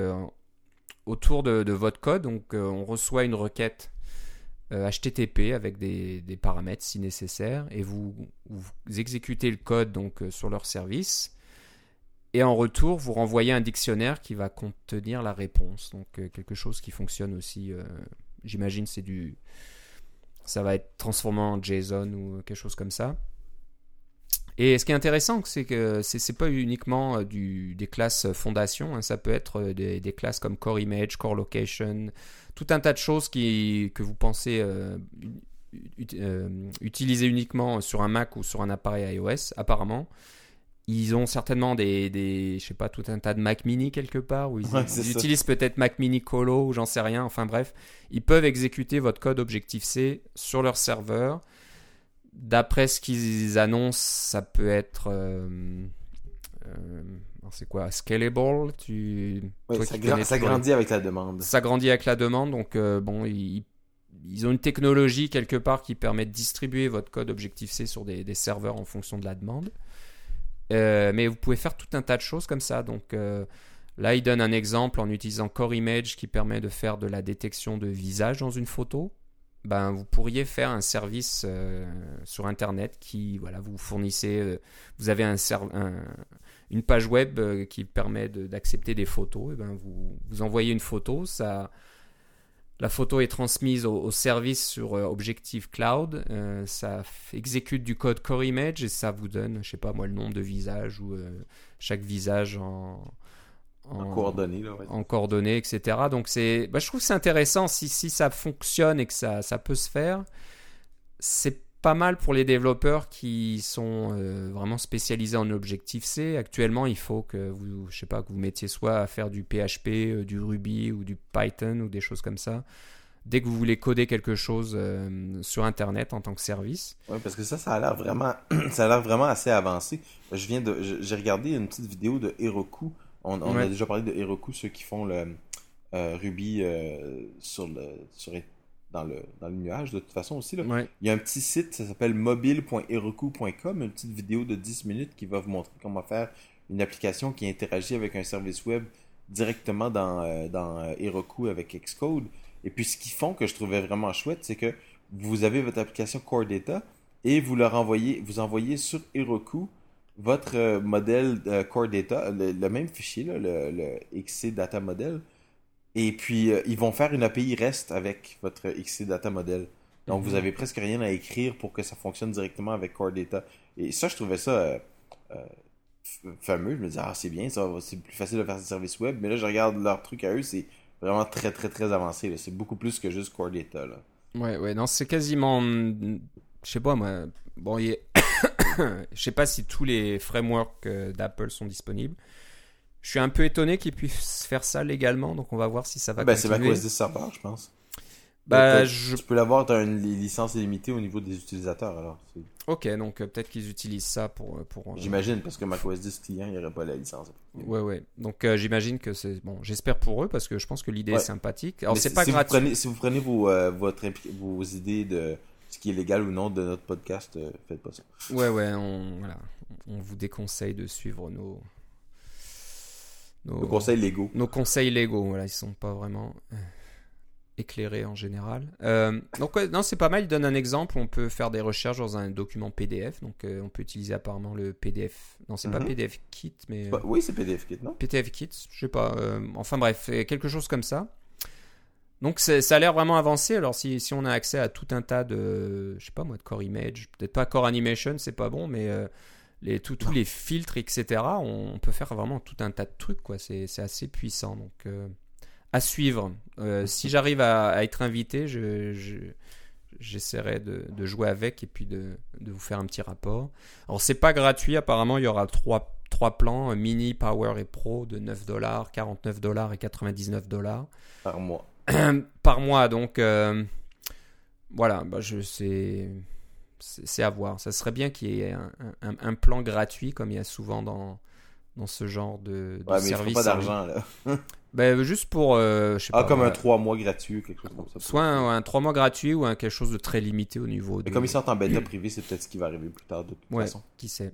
Speaker 1: autour de, votre code. Donc on reçoit une requête HTTP avec des, paramètres si nécessaire et vous, exécutez le code donc sur leur service. Et en retour, vous renvoyez un dictionnaire qui va contenir la réponse. Donc quelque chose qui fonctionne aussi. J'imagine c'est du, ça va être transformé en JSON ou quelque chose comme ça. Et ce qui est intéressant, c'est que c'est pas uniquement euh, du, des classes fondation. hein, ça peut être euh, des, des classes comme Core Image, Core Location, tout un tas de choses qui, que vous pensez euh, ut- euh, utiliser uniquement sur un Mac ou sur un appareil iOS. Apparemment, ils ont certainement des, des, je sais pas, tout un tas de Mac Mini quelque part, où ils,
Speaker 2: Ouais,
Speaker 1: ils utilisent peut-être Mac Mini Colo ou j'en sais rien. Enfin bref, ils peuvent exécuter votre code Objective-C sur leur serveur. D'après ce qu'ils annoncent, ça peut être, euh, euh, c'est quoi, scalable? Tu,
Speaker 2: Ouais,
Speaker 1: toi
Speaker 2: ça, gra- grandit avec la demande.
Speaker 1: ça grandit avec la demande, donc euh, bon, ils, ils ont une technologie quelque part qui permet de distribuer votre code Objective-C sur des, des serveurs en fonction de la demande. Mais vous pouvez faire tout un tas de choses comme ça. Donc là, il donne un exemple en utilisant Core Image qui permet de faire de la détection de visage dans une photo. Ben, vous pourriez faire un service euh, sur Internet qui, voilà, vous fournissez, euh, vous avez un, un- une page web euh, qui permet d'accepter des photos. Et ben, vous, vous envoyez une photo, ça, la photo est transmise au, service sur Objective Cloud. ça exécute du code Core Image et ça vous donne, je sais pas moi, le nombre de visages ou chaque visage en,
Speaker 2: En coordonnées, là. ouais.
Speaker 1: en coordonnées, etc. Donc c'est, bah, je trouve que c'est intéressant si, si ça fonctionne et que ça, ça peut se faire. C'est pas mal pour les développeurs qui sont euh, vraiment spécialisés en Objective-C. Actuellement, il faut que vous, je sais pas, que vous mettiez soit à faire du PHP, euh, du Ruby ou du Python ou des choses comme ça. Dès que vous voulez coder quelque chose euh, sur Internet en tant que service.
Speaker 2: Ouais, parce que ça, ça a l'air vraiment, [clears throat] ça a l'air vraiment assez avancé. Je viens de, j'ai regardé une petite vidéo de Heroku. On, on a déjà parlé de Heroku, ceux qui font le euh, Ruby euh, sur le, sur, dans le, dans le nuage de toute façon aussi. Là.
Speaker 1: Ouais.
Speaker 2: Il y a un petit site, ça s'appelle mobile.heroku.com, une petite vidéo de 10 minutes qui va vous montrer comment faire une application qui interagit avec un service web directement dans, euh, dans euh, Heroku avec Xcode. Et puis ce qu'ils font que je trouvais vraiment chouette, c'est que vous avez votre application Core Data et vous leur envoyez, vous envoyez sur Heroku votre euh, modèle euh, Core Data, le, le même fichier, là, le, le XC Data Model. Et puis, euh, ils vont faire une API REST avec votre XC Data Model. Donc,
Speaker 1: Mhm.
Speaker 2: vous avez presque rien à écrire pour que ça fonctionne directement avec Core Data. Et ça, je trouvais ça euh, euh, fameux. Je me disais, ah, c'est bien, ça, va- c'est plus facile de faire des services web. Mais là, je regarde leur truc à eux, c'est vraiment très, très, très avancé. C'est beaucoup plus que juste Core Data. Là.
Speaker 1: Ouais, ouais, non, c'est quasiment. hum, Je sais pas, moi. Bon, il y a- [coughs] je sais pas si tous les frameworks euh, d'Apple sont disponibles. Je suis un peu étonné qu'ils puissent faire ça légalement, donc on va voir si ça va
Speaker 2: ben, c'est
Speaker 1: continuer.
Speaker 2: macOS 10 Server, je pense.
Speaker 1: Bah,
Speaker 2: Peut-être-
Speaker 1: je-
Speaker 2: Tu peux l'avoir, tu as une li- licence illimitée au niveau des utilisateurs. alors
Speaker 1: Ok, donc euh, peut-être qu'ils utilisent ça pour. euh, pour euh,
Speaker 2: J'imagine, parce que macOS 10 client, il n'y aurait pas la licence.
Speaker 1: Ouais, ouais. Donc euh, j'imagine que c'est. Bon, j'espère pour eux parce que je pense que l'idée
Speaker 2: Ouais.
Speaker 1: est sympathique. Alors c'est
Speaker 2: si-
Speaker 1: pas
Speaker 2: si
Speaker 1: gratuit.
Speaker 2: Vous prenez, si vous prenez vos, votre, vos idées de ce qui est légal ou non de notre podcast, euh, faites pas ça.
Speaker 1: Ouais, ouais, on, voilà. on vous déconseille de suivre nos. Nos,
Speaker 2: Le conseil légaux.
Speaker 1: nos conseils légaux, voilà, ils sont pas vraiment. euh, éclairé en général. Euh, donc ouais, non, c'est pas mal. Il donne un exemple. On peut faire des recherches dans un document PDF. Donc euh, on peut utiliser apparemment le PDF. Non, c'est pas
Speaker 2: Mhm.
Speaker 1: PDF Kit, mais
Speaker 2: oui, c'est PDF Kit, non?
Speaker 1: PDF Kit, je sais pas. euh, enfin bref, quelque chose comme ça. Donc ça a l'air vraiment avancé. Alors si, si on a accès à tout un tas de, je sais pas moi, de core image, peut-être pas core animation, c'est pas bon, mais euh, les, tout- tous les filtres, etc. On, on peut faire vraiment tout un tas de trucs, quoi. C'est assez puissant. Donc euh, à suivre. Euh, si j'arrive à, à être invité, je, je- j'essaierai de, de jouer avec et puis de, de vous faire un petit rapport. Alors c'est pas gratuit, apparemment il y aura trois, trois plans, mini, power et pro de 9 dollars, 49 dollars et 99 dollars
Speaker 2: Par mois. [clears throat]
Speaker 1: par mois. Donc euh, voilà, bah, je sais. C'est à voir. Ça serait bien qu'il y ait un, un- un plan gratuit comme il y a souvent dans, dans ce genre de, de
Speaker 2: Ouais, mais il faut
Speaker 1: service.
Speaker 2: pas d'argent, là. [laughs]
Speaker 1: Ben, juste pour, euh, je sais
Speaker 2: Ah,
Speaker 1: pas,
Speaker 2: comme un
Speaker 1: voilà.
Speaker 2: 3 mois gratuit quelque chose comme ça.
Speaker 1: soit un, un 3 mois gratuit ou un quelque chose de très limité au niveau de.
Speaker 2: Mais comme ils sortent en bêta privé, c'est peut-être ce qui va arriver plus tard, de toute
Speaker 1: Ouais.
Speaker 2: façon.
Speaker 1: Qui sait.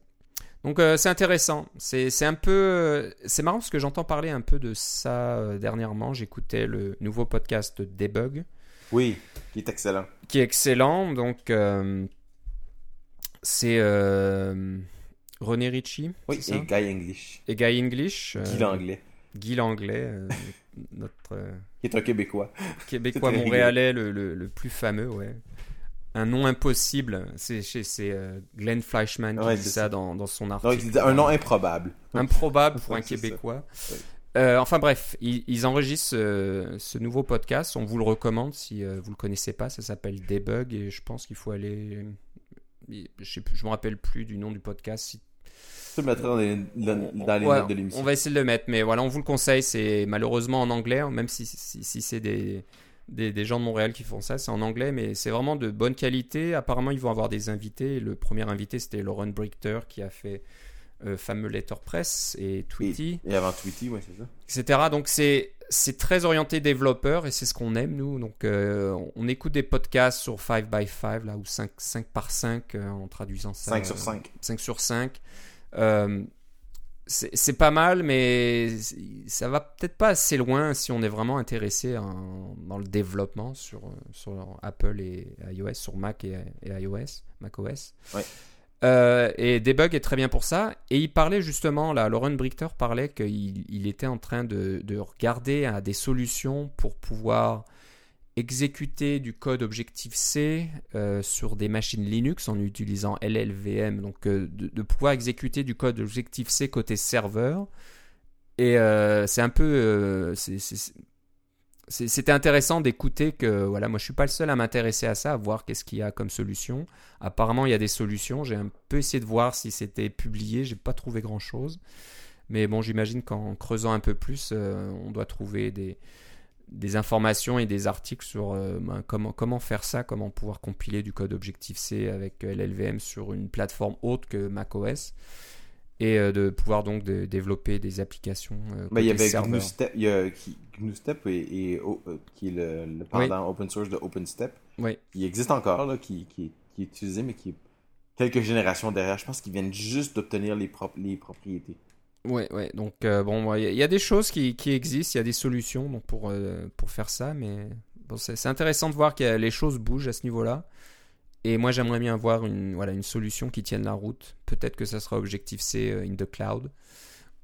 Speaker 1: Donc euh, c'est intéressant. C'est c'est un peu, euh, c'est marrant parce que j'entends parler un peu de ça euh, dernièrement. J'écoutais le nouveau podcast Debug
Speaker 2: Oui, qui est excellent.
Speaker 1: qui est excellent. Donc euh, c'est René Ritchie
Speaker 2: Oui, et Guy English.
Speaker 1: et Guy English,
Speaker 2: Guy l'anglais.
Speaker 1: Guy Langlais, notre
Speaker 2: Qui est un Québécois.
Speaker 1: Québécois montréalais le, le- le plus fameux, ouais. Un nom impossible. C'est chez euh, Glenn Fleischman qui
Speaker 2: Ouais,
Speaker 1: dit ça
Speaker 2: ça.
Speaker 1: dans, dans son article.
Speaker 2: il un nom improbable.
Speaker 1: improbable [laughs] pour un. Québécois. Euh, enfin bref, ils, ils enregistrent euh, ce nouveau podcast. On vous le recommande si vous le connaissez pas. Ça s'appelle Debug et je pense qu'il faut aller. Je je me rappelle plus du nom du podcast. Si-
Speaker 2: mettras dans les, dans, dans les
Speaker 1: Ouais,
Speaker 2: notes de l'émission.
Speaker 1: On va essayer de le mettre, mais voilà, on vous le conseille. C'est malheureusement en anglais, hein, même si, si, si c'est des, des, des gens de Montréal qui font ça, c'est en anglais, mais c'est vraiment de bonne qualité. Apparemment, ils vont avoir des invités. Le premier invité, c'était Lauren Brichter qui a fait euh, fameux Letterpress et Tweety,
Speaker 2: Et avant Tweety, ouais, c'est ça.
Speaker 1: etc. Donc c'est c'est très orienté développeur et c'est ce qu'on aime nous. Donc euh, on écoute des podcasts sur 5 by 5 là ou 5, 5 par 5 euh, en traduisant ça.
Speaker 2: 5 sur
Speaker 1: euh,
Speaker 2: 5.
Speaker 1: 5 sur 5. C'est c'est pas mal, mais ça va peut-être pas assez loin si on est vraiment intéressé en- dans le développement sur, sur Apple et iOS, sur Mac et, et iOS, macOS.
Speaker 2: Ouais.
Speaker 1: Euh, et Debug est très bien pour ça. Et il parlait justement, là, Lauren Brichter parlait qu'il il était en train de, de regarder à des solutions pour pouvoir exécuter du code Objective-C euh, sur des machines Linux en utilisant LLVM, donc euh, de, pouvoir exécuter du code Objective-C côté serveur. Et euh, c'est un peu... c'était intéressant d'écouter que voilà moi je suis pas le seul à m'intéresser à ça à voir qu'est-ce qu'il y a comme solution. Apparemment il y a des solutions. J'ai un peu essayé de voir si c'était publié. J'ai pas trouvé grand chose mais bon j'imagine qu'en creusant un peu plus on doit trouver des des informations et des articles sur euh, ben, comment, comment faire ça, comment pouvoir compiler du code Objective-C avec euh, LLVM sur une plateforme autre que macOS et euh, de pouvoir donc de- développer des applications. euh,
Speaker 2: Ben, il y avait. GNUstep, il y a, qui, GNUstep et, et, oh, qui est le, le pendant open source de OpenStep.
Speaker 1: Oui.
Speaker 2: Il existe encore, là, qui, qui, qui est utilisé, mais qui est quelques générations derrière. Je pense qu'ils viennent juste d'obtenir les, prop- les propriétés.
Speaker 1: Ouais, ouais. Donc, euh, bon, il y, a- il y a des choses qui, qui existent, il y a des solutions donc, pour, euh, pour faire ça, mais bon, c'est intéressant de voir que les choses bougent à ce niveau-là. Et moi, j'aimerais bien avoir une, voilà, une solution qui tienne la route. Peut-être que ça sera Objective-C euh, in the cloud,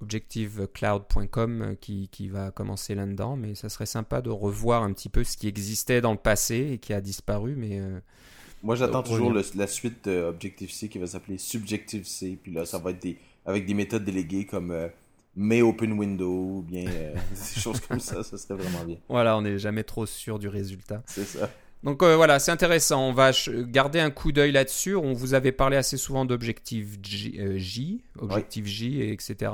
Speaker 1: objectivecloud.com qui, qui va commencer là-dedans, mais ça serait sympa de revoir un petit peu ce qui existait dans le passé et qui a disparu, mais euh,
Speaker 2: Moi, j'attends toujours le- la suite de Objective-C qui va s'appeler Subjective-C. Puis là, ça va être des, avec des méthodes déléguées comme euh, May Open Window ou bien euh, [laughs] des choses comme ça. Ça serait vraiment bien.
Speaker 1: voilà, on n'est jamais trop sûr du résultat.
Speaker 2: C'est ça.
Speaker 1: Donc euh, voilà, c'est intéressant. On va garder un coup d'œil là-dessus. On vous avait parlé assez souvent d'Objective J, euh, J, Objective J, et etc.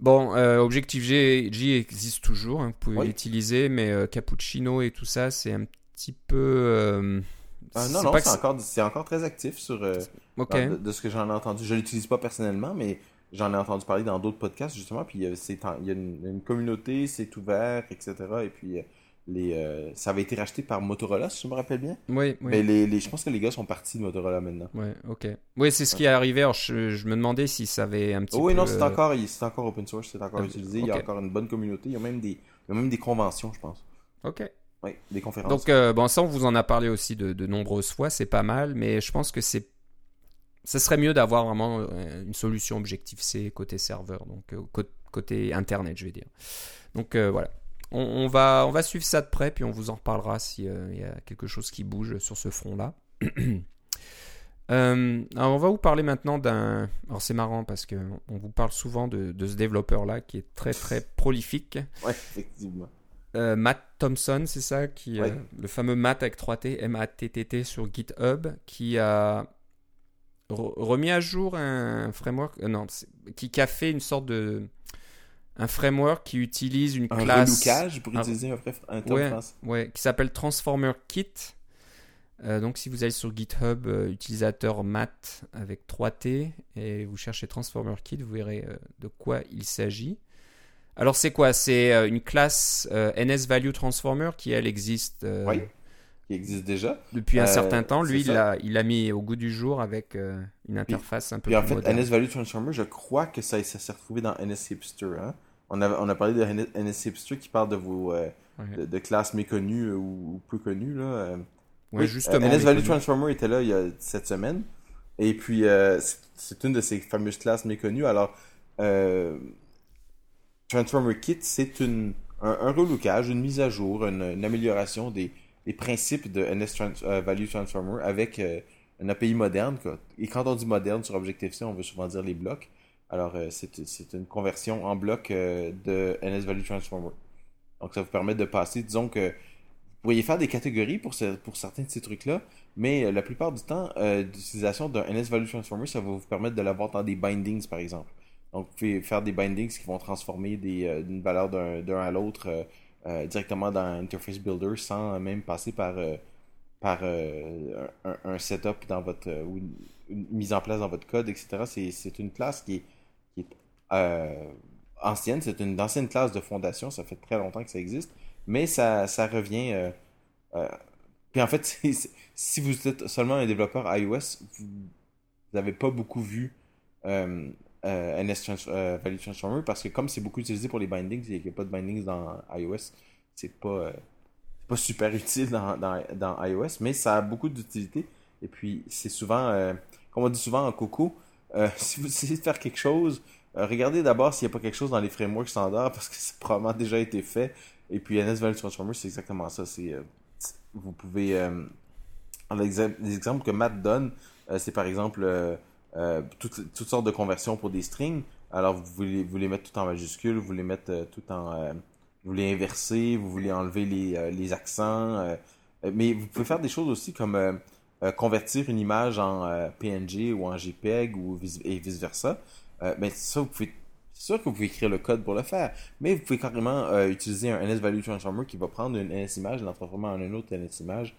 Speaker 1: Bon, euh, Objective J, J existe toujours. hein, vous pouvez l'utiliser, mais Cappuccino et tout ça, c'est un petit peu. Euh,
Speaker 2: Ah, non,
Speaker 1: c'est
Speaker 2: non, encore, encore très actif sur, euh, dans- de, de ce que j'en ai entendu. Je l'utilise pas personnellement, mais j'en ai entendu parler dans d'autres podcasts, justement. Puis euh, il y a une, une communauté, c'est ouvert, etc. Et puis, euh, les, euh, ça avait été racheté par Motorola, si je me rappelle bien.
Speaker 1: Oui, oui.
Speaker 2: Mais les, les, je pense que les gars sont partis de Motorola maintenant.
Speaker 1: Ouais, ok. Oui, c'est ce qui est arrivé. Alors, je, je me demandais si ça avait un petit
Speaker 2: Oh oui,
Speaker 1: peu.
Speaker 2: non, c'est encore, c'est encore open source, c'est encore
Speaker 1: Ah,
Speaker 2: utilisé. Il y a encore une bonne communauté. Il y a même des, il y a même des conventions, je pense.
Speaker 1: Ok.
Speaker 2: Oui, des conférences.
Speaker 1: Donc, euh, bon, ça, on vous en a parlé aussi de, de nombreuses fois, c'est pas mal, mais je pense que c'est. Ça serait mieux d'avoir vraiment euh, une solution Objective-C côté serveur, donc euh, cô- côté Internet, je vais dire. Donc euh, voilà. On, on va, on va suivre ça de près, puis on vous en reparlera s'il y a quelque chose qui bouge sur ce front-là. [clears throat] Euh, alors on va vous parler maintenant d'un. Alors c'est marrant parce que on vous parle souvent de, de ce développeur-là qui est très très prolifique.
Speaker 2: Ouais, effectivement.
Speaker 1: Euh, Matt Thompson, c'est ça, qui,
Speaker 2: Ouais.
Speaker 1: euh, le fameux Matt avec 3T, M-A-T-T-T sur GitHub, qui a re- remis à jour un framework, euh, non, qui, qui a fait une sorte de, un framework qui utilise une
Speaker 2: Un
Speaker 1: classe,
Speaker 2: relookage, pour
Speaker 1: un-
Speaker 2: utiliser un, un terme
Speaker 1: Ouais. qui s'appelle Transformer Kit. Donc si vous allez sur GitHub, utilisateur Matt avec 3T, et vous cherchez Transformer Kit, vous verrez de quoi il s'agit. Alors c'est quoi? C'est euh, une classe euh, NS Value Transformer qui elle existe euh,
Speaker 2: Oui. Qui existe déjà.
Speaker 1: depuis un
Speaker 2: Euh,
Speaker 1: certain temps. Lui, il l'a il l'a mis au goût du jour avec une interface un peu
Speaker 2: Puis en
Speaker 1: plus
Speaker 2: fait,
Speaker 1: moderne.
Speaker 2: NS Value Transformer, je crois que ça, ça s'est retrouvé dans NS Hipster. Hein? On, a, on a parlé de NS NS Hipster qui parle de vos
Speaker 1: Ouais.
Speaker 2: de, de classes méconnues ou, peu connues. Là.
Speaker 1: Ouais,
Speaker 2: oui,
Speaker 1: justement.
Speaker 2: NS Value. Transformer était là il y a cette semaine. Et puis, c'est- c'est une de ces fameuses classes méconnues. Alors, euh, Transformer Kit, c'est un, relookage, une mise à jour, une, amélioration des, des principes de NS euh, Value Transformer avec euh, un API moderne. Et quand on dit moderne sur Objective-C, on veut souvent dire les blocs. Alors, euh, c'est une conversion en bloc euh, de NS Value Transformer. Donc, ça vous permet de passer, disons que vous pourriez faire des catégories pour, pour certains de ces trucs-là, mais la plupart du temps, l'utilisation d'un NS Value Transformer, ça va vous permettre de l'avoir dans des bindings, par exemple. Donc, vous pouvez faire des bindings qui vont transformer des, euh, une valeur d'un à l'autre euh, euh, directement dans Interface Builder sans même passer par, par un, setup dans votre, ou une, mise en place dans votre code, etc. C'est une classe qui est, ancienne, c'est une ancienne classe de fondation, ça fait très longtemps que ça existe, mais ça, ça revient. puis en fait, [laughs] si vous êtes seulement un développeur iOS, vous n'avez pas beaucoup vu euh, NS euh, Value Transformer parce que comme c'est beaucoup utilisé pour les bindings et n'y a pas de bindings dans iOS, c'est pas, euh, pas super [laughs] utile dans, dans, dans iOS, mais ça a beaucoup d'utilité. Et puis c'est souvent, euh, comme on dit souvent en Coco, [laughs] si vous essayez de faire quelque chose, regardez d'abord s'il n'y a pas quelque chose dans les frameworks standards parce que [laughs] c'est probablement déjà été fait. Et puis NS Value Transformer, c'est exactement ça. C'est, vous pouvez. les exemples que Matt donne, c'est par exemple euh, toutes, toutes sortes de conversions pour des strings. Alors vous voulez, vous voulez mettre tout en majuscule, vous voulez mettre euh, tout en. euh, vous voulez inverser, vous voulez enlever les, les accents. mais vous pouvez faire des choses aussi comme convertir une image en PNG ou en JPEG ou vice- et vice-versa. Ben, ça, vous pouvez. C'est sûr que vous pouvez écrire le code pour le faire, mais vous pouvez carrément utiliser un NS Value Transformer qui va prendre une NS image et transformer en une autre NS image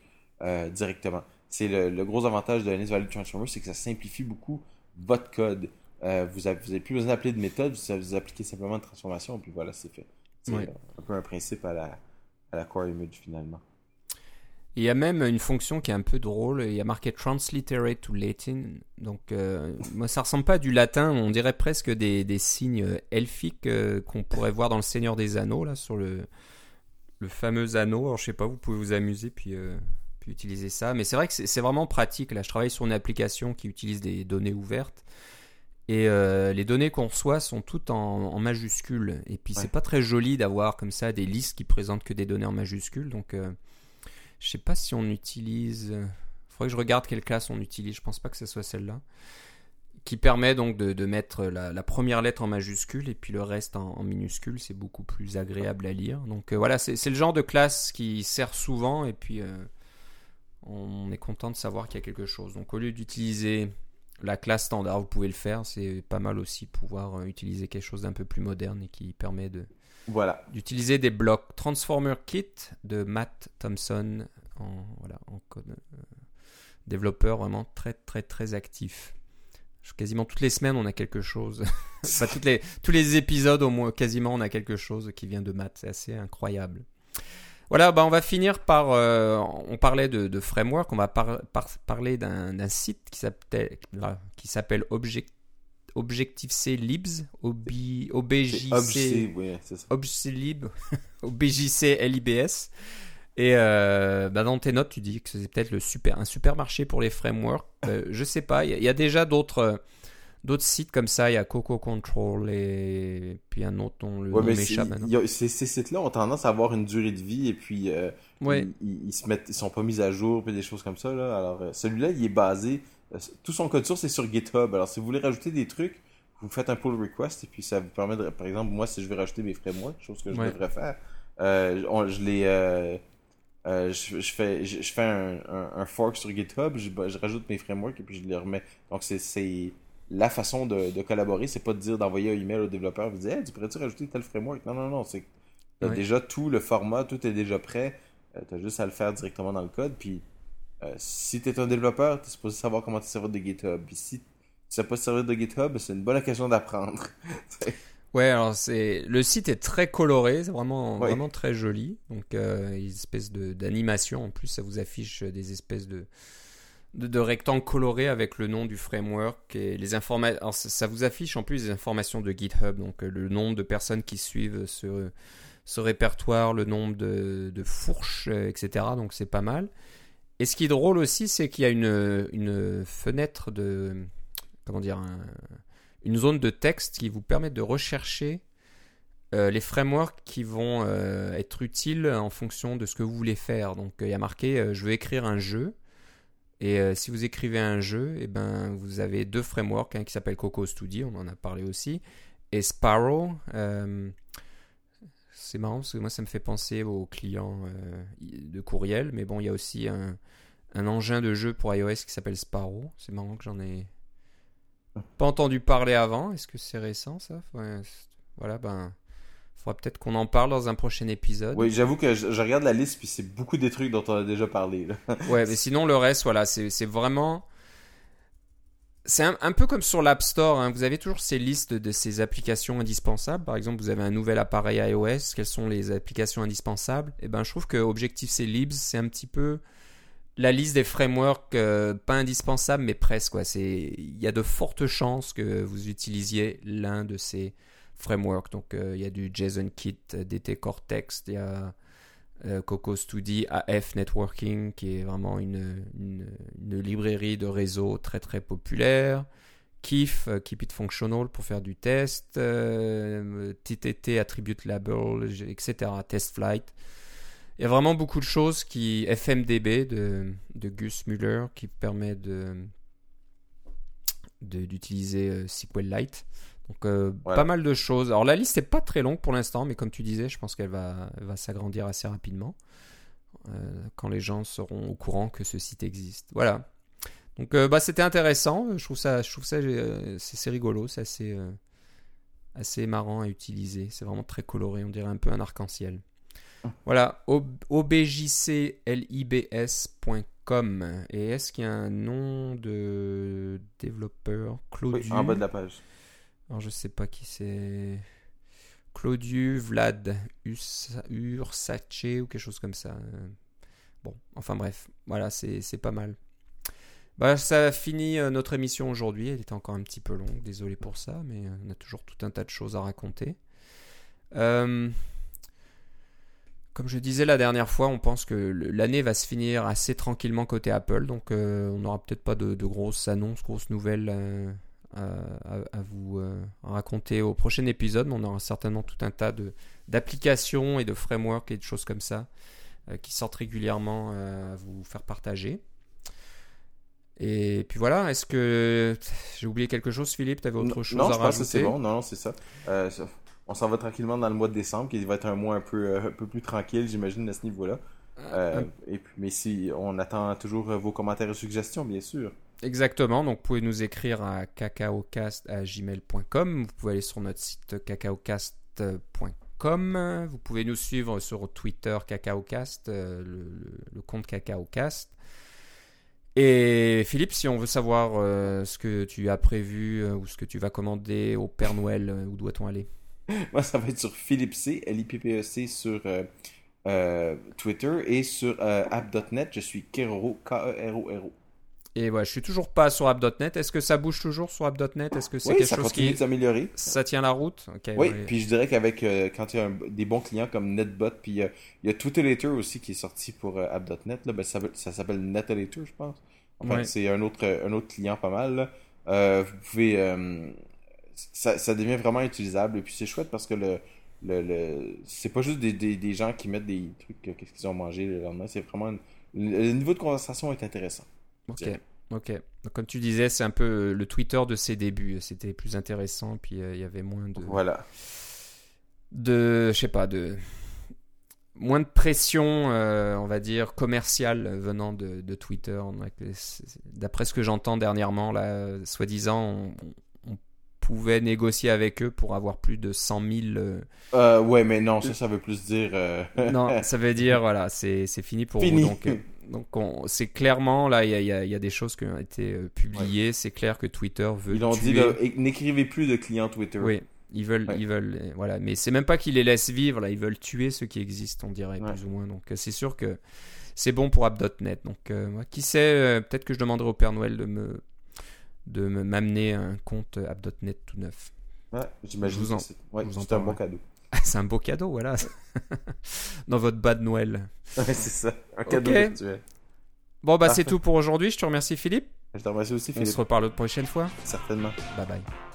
Speaker 2: directement. C'est le, le gros avantage de NS Value Transformer, c'est que ça simplifie beaucoup votre code. Euh, vous n'avez plus besoin d'appeler de méthode, vous, vous appliquez simplement une transformation, puis voilà, c'est fait. C'est un peu un principe à la, à la core image finalement.
Speaker 1: Il y a même une fonction qui est un peu drôle. Il y a marqué transliterate to Latin. Donc, euh, [laughs] moi, ça ressemble pas à du latin. On dirait presque des, des signes euh, elfiques euh, qu'on pourrait voir dans le Seigneur des Anneaux, là, sur le, le fameux anneau. Alors, je sais pas, vous pouvez vous amuser puis, euh, utiliser ça. Mais c'est vrai que c'est vraiment pratique. Là, je travaille sur une application qui utilise des données ouvertes. Et euh, les données qu'on reçoit sont toutes en, en majuscules. Et puis,
Speaker 2: Ouais.
Speaker 1: c'est pas très joli d'avoir comme ça des listes qui présentent que des données en majuscules. Donc, euh, je sais pas si on utilise. Il faudrait que je regarde quelle classe on utilise. Je pense pas que ce soit celle-là. Qui permet donc de, de mettre la, la première lettre en majuscule et puis le reste en, en minuscule. C'est beaucoup plus agréable à lire. Donc euh, voilà, c'est le genre de classe qui sert souvent et puis euh, on est content de savoir qu'il y a quelque chose. Donc au lieu d'utiliser la classe standard, vous pouvez le faire. C'est pas mal aussi pouvoir euh, utiliser quelque chose d'un peu plus moderne et qui permet de,
Speaker 2: Voilà.
Speaker 1: d'utiliser des blocs Transformer Kit de Matt Thompson en, voilà, en code, euh, développeur vraiment très très très actif. Je- Quasiment toutes les semaines on a quelque chose. [laughs] Enfin, toutes les, tous les épisodes au moins quasiment on a quelque chose qui vient de Matt. C'est assez incroyable. Voilà, bah on va finir par. euh, on parlait de, de framework, on va par- par- parler d'un site qui s'appelle Object, Objective-C Libs, OB, OBJC,
Speaker 2: ça.
Speaker 1: Objc Lib, [laughs] OBJC LIBS. Et euh, bah, dans tes notes, tu dis que c'est peut-être le super, un supermarché pour les frameworks. Euh, je sais pas, il y, a- il y a déjà d'autres d'autres sites comme ça. Il y a Coco Control et puis un autre dont le
Speaker 2: Ouais,
Speaker 1: nom m'échappe
Speaker 2: c'est-
Speaker 1: maintenant.
Speaker 2: ces, sites-là ont tendance à avoir une durée de vie et puis euh,
Speaker 1: Ouais.
Speaker 2: ils, ils- se mettent, ils sont pas mis à jour puis des choses comme ça. Là. Alors euh, celui-là, il est basé, euh, tout son code source est sur GitHub. Alors si vous voulez rajouter des trucs, vous faites un pull request et puis ça vous permet de, par exemple, moi si je veux rajouter mes frameworks, chose que je
Speaker 1: Ouais.
Speaker 2: devrais faire, on- je les, euh, je, je fais, je, je fais un, un- un fork sur GitHub, je, je rajoute mes frameworks et puis je les remets. Donc c'est, c'est la façon de, de collaborer, c'est pas de dire d'envoyer un email au développeur et de dire, hey, tu pourrais-tu rajouter tel framework? Non, non, non, c'est déjà tout le format, tout est déjà prêt. Euh, t'as juste à le faire directement dans le code. Puis euh, si t'es un développeur, t'es supposé savoir comment te servir de GitHub. Puis si tu sais pas te servir de GitHub, c'est une bonne occasion d'apprendre. [laughs]
Speaker 1: Ouais, alors c'est le site est très coloré, c'est vraiment vraiment très joli. Donc euh, une espèce de d'animation en plus, ça vous affiche des espèces de de, rectangles colorés avec le nom du framework et les informations. Ça, vous affiche en plus des informations de GitHub, donc euh, le nombre de personnes qui suivent ce répertoire, le nombre de, fourches, euh, etc. Donc c'est pas mal. Et ce qui est drôle aussi, c'est qu'il y a une, fenêtre de comment dire un- une zone de texte qui vous permet de rechercher euh, les frameworks qui vont être utiles en fonction de ce que vous voulez faire. Donc il y a marqué je veux écrire un jeu. Et euh, si vous écrivez un jeu, et ben, vous avez deux frameworks, un qui s'appelle Coco Studio, on en a parlé aussi, et Sparrow. euh, c'est marrant parce que moi ça me fait penser aux clients euh, de courriel, mais bon, il y a aussi un, engin de jeu pour iOS qui s'appelle Sparrow. C'est marrant que j'en ai pas entendu parler avant. Est-ce que c'est récent ça? Voilà, ben, faudra peut-être qu'on en parle dans un prochain épisode.
Speaker 2: oui, j'avoue que je, je regarde la liste, puis c'est beaucoup des trucs dont on a déjà parlé. là. [laughs]
Speaker 1: Ouais, mais sinon le reste, voilà, c'est vraiment. C'est un, un peu comme sur l'App Store, hein. vous avez toujours ces listes de ces applications indispensables. Par exemple, vous avez un nouvel appareil iOS, quelles sont les applications indispensables? Et ben, je trouve que Objective-C Libs, c'est un petit peu la liste des frameworks euh, pas indispensables, mais presque. quoi. C'est- Il y a de fortes chances que vous utilisiez l'un de ces frameworks. Donc, euh, il y a du JSON-Kit, euh, DT Cortex, il y a euh, Coco Studio AF Networking, qui est vraiment une, une, librairie de réseau très très populaire. Kif, Keep It Functional pour faire du test. TTT Attribute Label, etc. Test Flight. Il y a vraiment beaucoup de choses qui. FMDB de, de Gus Muller qui permet de d'utiliser SQLite. Donc euh,
Speaker 2: Voilà.
Speaker 1: pas mal de choses. Alors la liste n'est pas très longue pour l'instant, mais comme tu disais, je pense qu'elle va, va s'agrandir assez rapidement euh, quand les gens seront au courant que ce site existe. Voilà. Donc euh, bah, c'était intéressant. Je trouve ça, je trouve ça, c'est rigolo, c'est assez, assez marrant à utiliser. C'est vraiment très coloré, on dirait un peu un arc-en-ciel. Voilà, ob- objclibs.com. Et est-ce qu'il y a un nom de développeur Claudiu
Speaker 2: Oui, en bas de la page.
Speaker 1: Alors je sais pas qui c'est. Claudiu, Vlad, Ursace ou quelque chose comme ça. Euh, Bon, enfin bref, voilà, c'est pas mal. Bah, ça finit euh, notre émission aujourd'hui. Elle était encore un petit peu longue, désolé pour ça, mais euh, on a toujours tout un tas de choses à raconter. Comme je disais la dernière fois, on pense que l'année va se finir assez tranquillement côté Apple, donc on n'aura peut-être pas de, grosses annonces, grosses nouvelles à, à- vous euh, raconter au prochain épisode, mais on aura certainement tout un tas d'applications et de frameworks et de choses comme ça euh, qui sortent régulièrement euh, à vous faire partager. Et puis voilà, est-ce que j'ai oublié quelque chose, Philippe? Tu avais autre
Speaker 2: non,
Speaker 1: chose
Speaker 2: non,
Speaker 1: à
Speaker 2: je pense que c'est bon. Non, non, c'est ça. Euh, On s'en va tranquillement dans le mois de décembre, qui va être un mois un peu, euh, un peu plus tranquille, j'imagine, à ce niveau-là. Euh,
Speaker 1: Euh,
Speaker 2: et puis, mais si on attend toujours euh, vos commentaires et suggestions, bien sûr.
Speaker 1: Exactement, donc vous pouvez nous écrire à cacaocast.gmail.com, vous pouvez aller sur notre site cacaocast.com, vous pouvez nous suivre sur Twitter cacaocast, euh, le, compte cacaocast. Et Philippe, si on veut savoir euh, ce que tu as prévu euh, ou ce que tu vas commander au Père Noël, où doit-on aller? [laughs]
Speaker 2: Moi, ça va être sur Philippe C, L-I-P-P-E-C sur Twitter et sur app.net, je suis Keroro, K-E-R-O-R-O.
Speaker 1: Et ouais, je suis toujours pas sur app.net. Est-ce que ça bouge toujours sur app.net Est-ce que c'est
Speaker 2: Oui,
Speaker 1: quelque
Speaker 2: ça
Speaker 1: chose
Speaker 2: continue
Speaker 1: qui
Speaker 2: s'améliorer.
Speaker 1: ça tient la route? Ok,
Speaker 2: Oui,
Speaker 1: ouais.
Speaker 2: puis je dirais qu'avec euh, quand il y a un- des bons clients comme NetBot, puis euh, il y a Twitter aussi qui est sorti pour euh, app.net, là, ben, ça, ça s'appelle Netelator, je pense. Enfin,
Speaker 1: Ouais.
Speaker 2: c'est un autre, un autre client pas mal. là. Vous pouvez. ça, ça devient vraiment utilisable, et puis c'est chouette parce que le. Le, le- c'est pas juste des, des, des gens qui mettent des trucs, qu'est-ce qu'ils ont mangé le lendemain, c'est vraiment. une- le niveau de conversation est intéressant.
Speaker 1: Ok, ok. Donc, comme tu disais, c'est un peu le Twitter de ses débuts. C'était plus intéressant, puis euh, il y avait moins de,
Speaker 2: Voilà.
Speaker 1: de, je sais pas, de moins de pression, euh, on va dire commerciale euh, venant de, de Twitter. D'après ce que j'entends dernièrement, là, euh, soi-disant, on, on pouvait négocier avec eux pour avoir plus de 100 000. euh,
Speaker 2: Euh, ouais, mais non, ça, ça veut plus dire. euh,
Speaker 1: Non, [laughs] ça veut dire voilà, c'est c'est fini pour
Speaker 2: Fini.
Speaker 1: vous. Donc, euh, donc on- c'est clairement là, il y a, y y des choses qui ont été euh, publiées. C'est clair que Twitter veut.
Speaker 2: Ils ont
Speaker 1: tuer-
Speaker 2: dit, n'écrivez plus de clients Twitter.
Speaker 1: Oui, ils veulent,
Speaker 2: Ouais.
Speaker 1: ils veulent, euh, voilà. Mais c'est même pas qu'ils les laissent vivre là, ils veulent tuer ceux qui existent, on dirait
Speaker 2: Ouais.
Speaker 1: plus ou moins. Donc euh, c'est sûr que c'est bon pour app.net. Donc euh, qui sait, euh, peut-être que je demanderai au Père Noël de me de me m'amener un compte app.net tout neuf.
Speaker 2: Ouais, j'imagine
Speaker 1: Je vous en-
Speaker 2: que c'est un bon cadeau.
Speaker 1: C'est un beau cadeau, voilà. [laughs] Dans votre bas de Noël.
Speaker 2: Ouais, c'est ça. Un cadeau virtuel.
Speaker 1: Bon bah c'est tout pour aujourd'hui. Je te remercie Philippe.
Speaker 2: Je te remercie aussi,
Speaker 1: On
Speaker 2: Philippe.
Speaker 1: se reparle la prochaine fois.
Speaker 2: Certainement.
Speaker 1: Bye bye.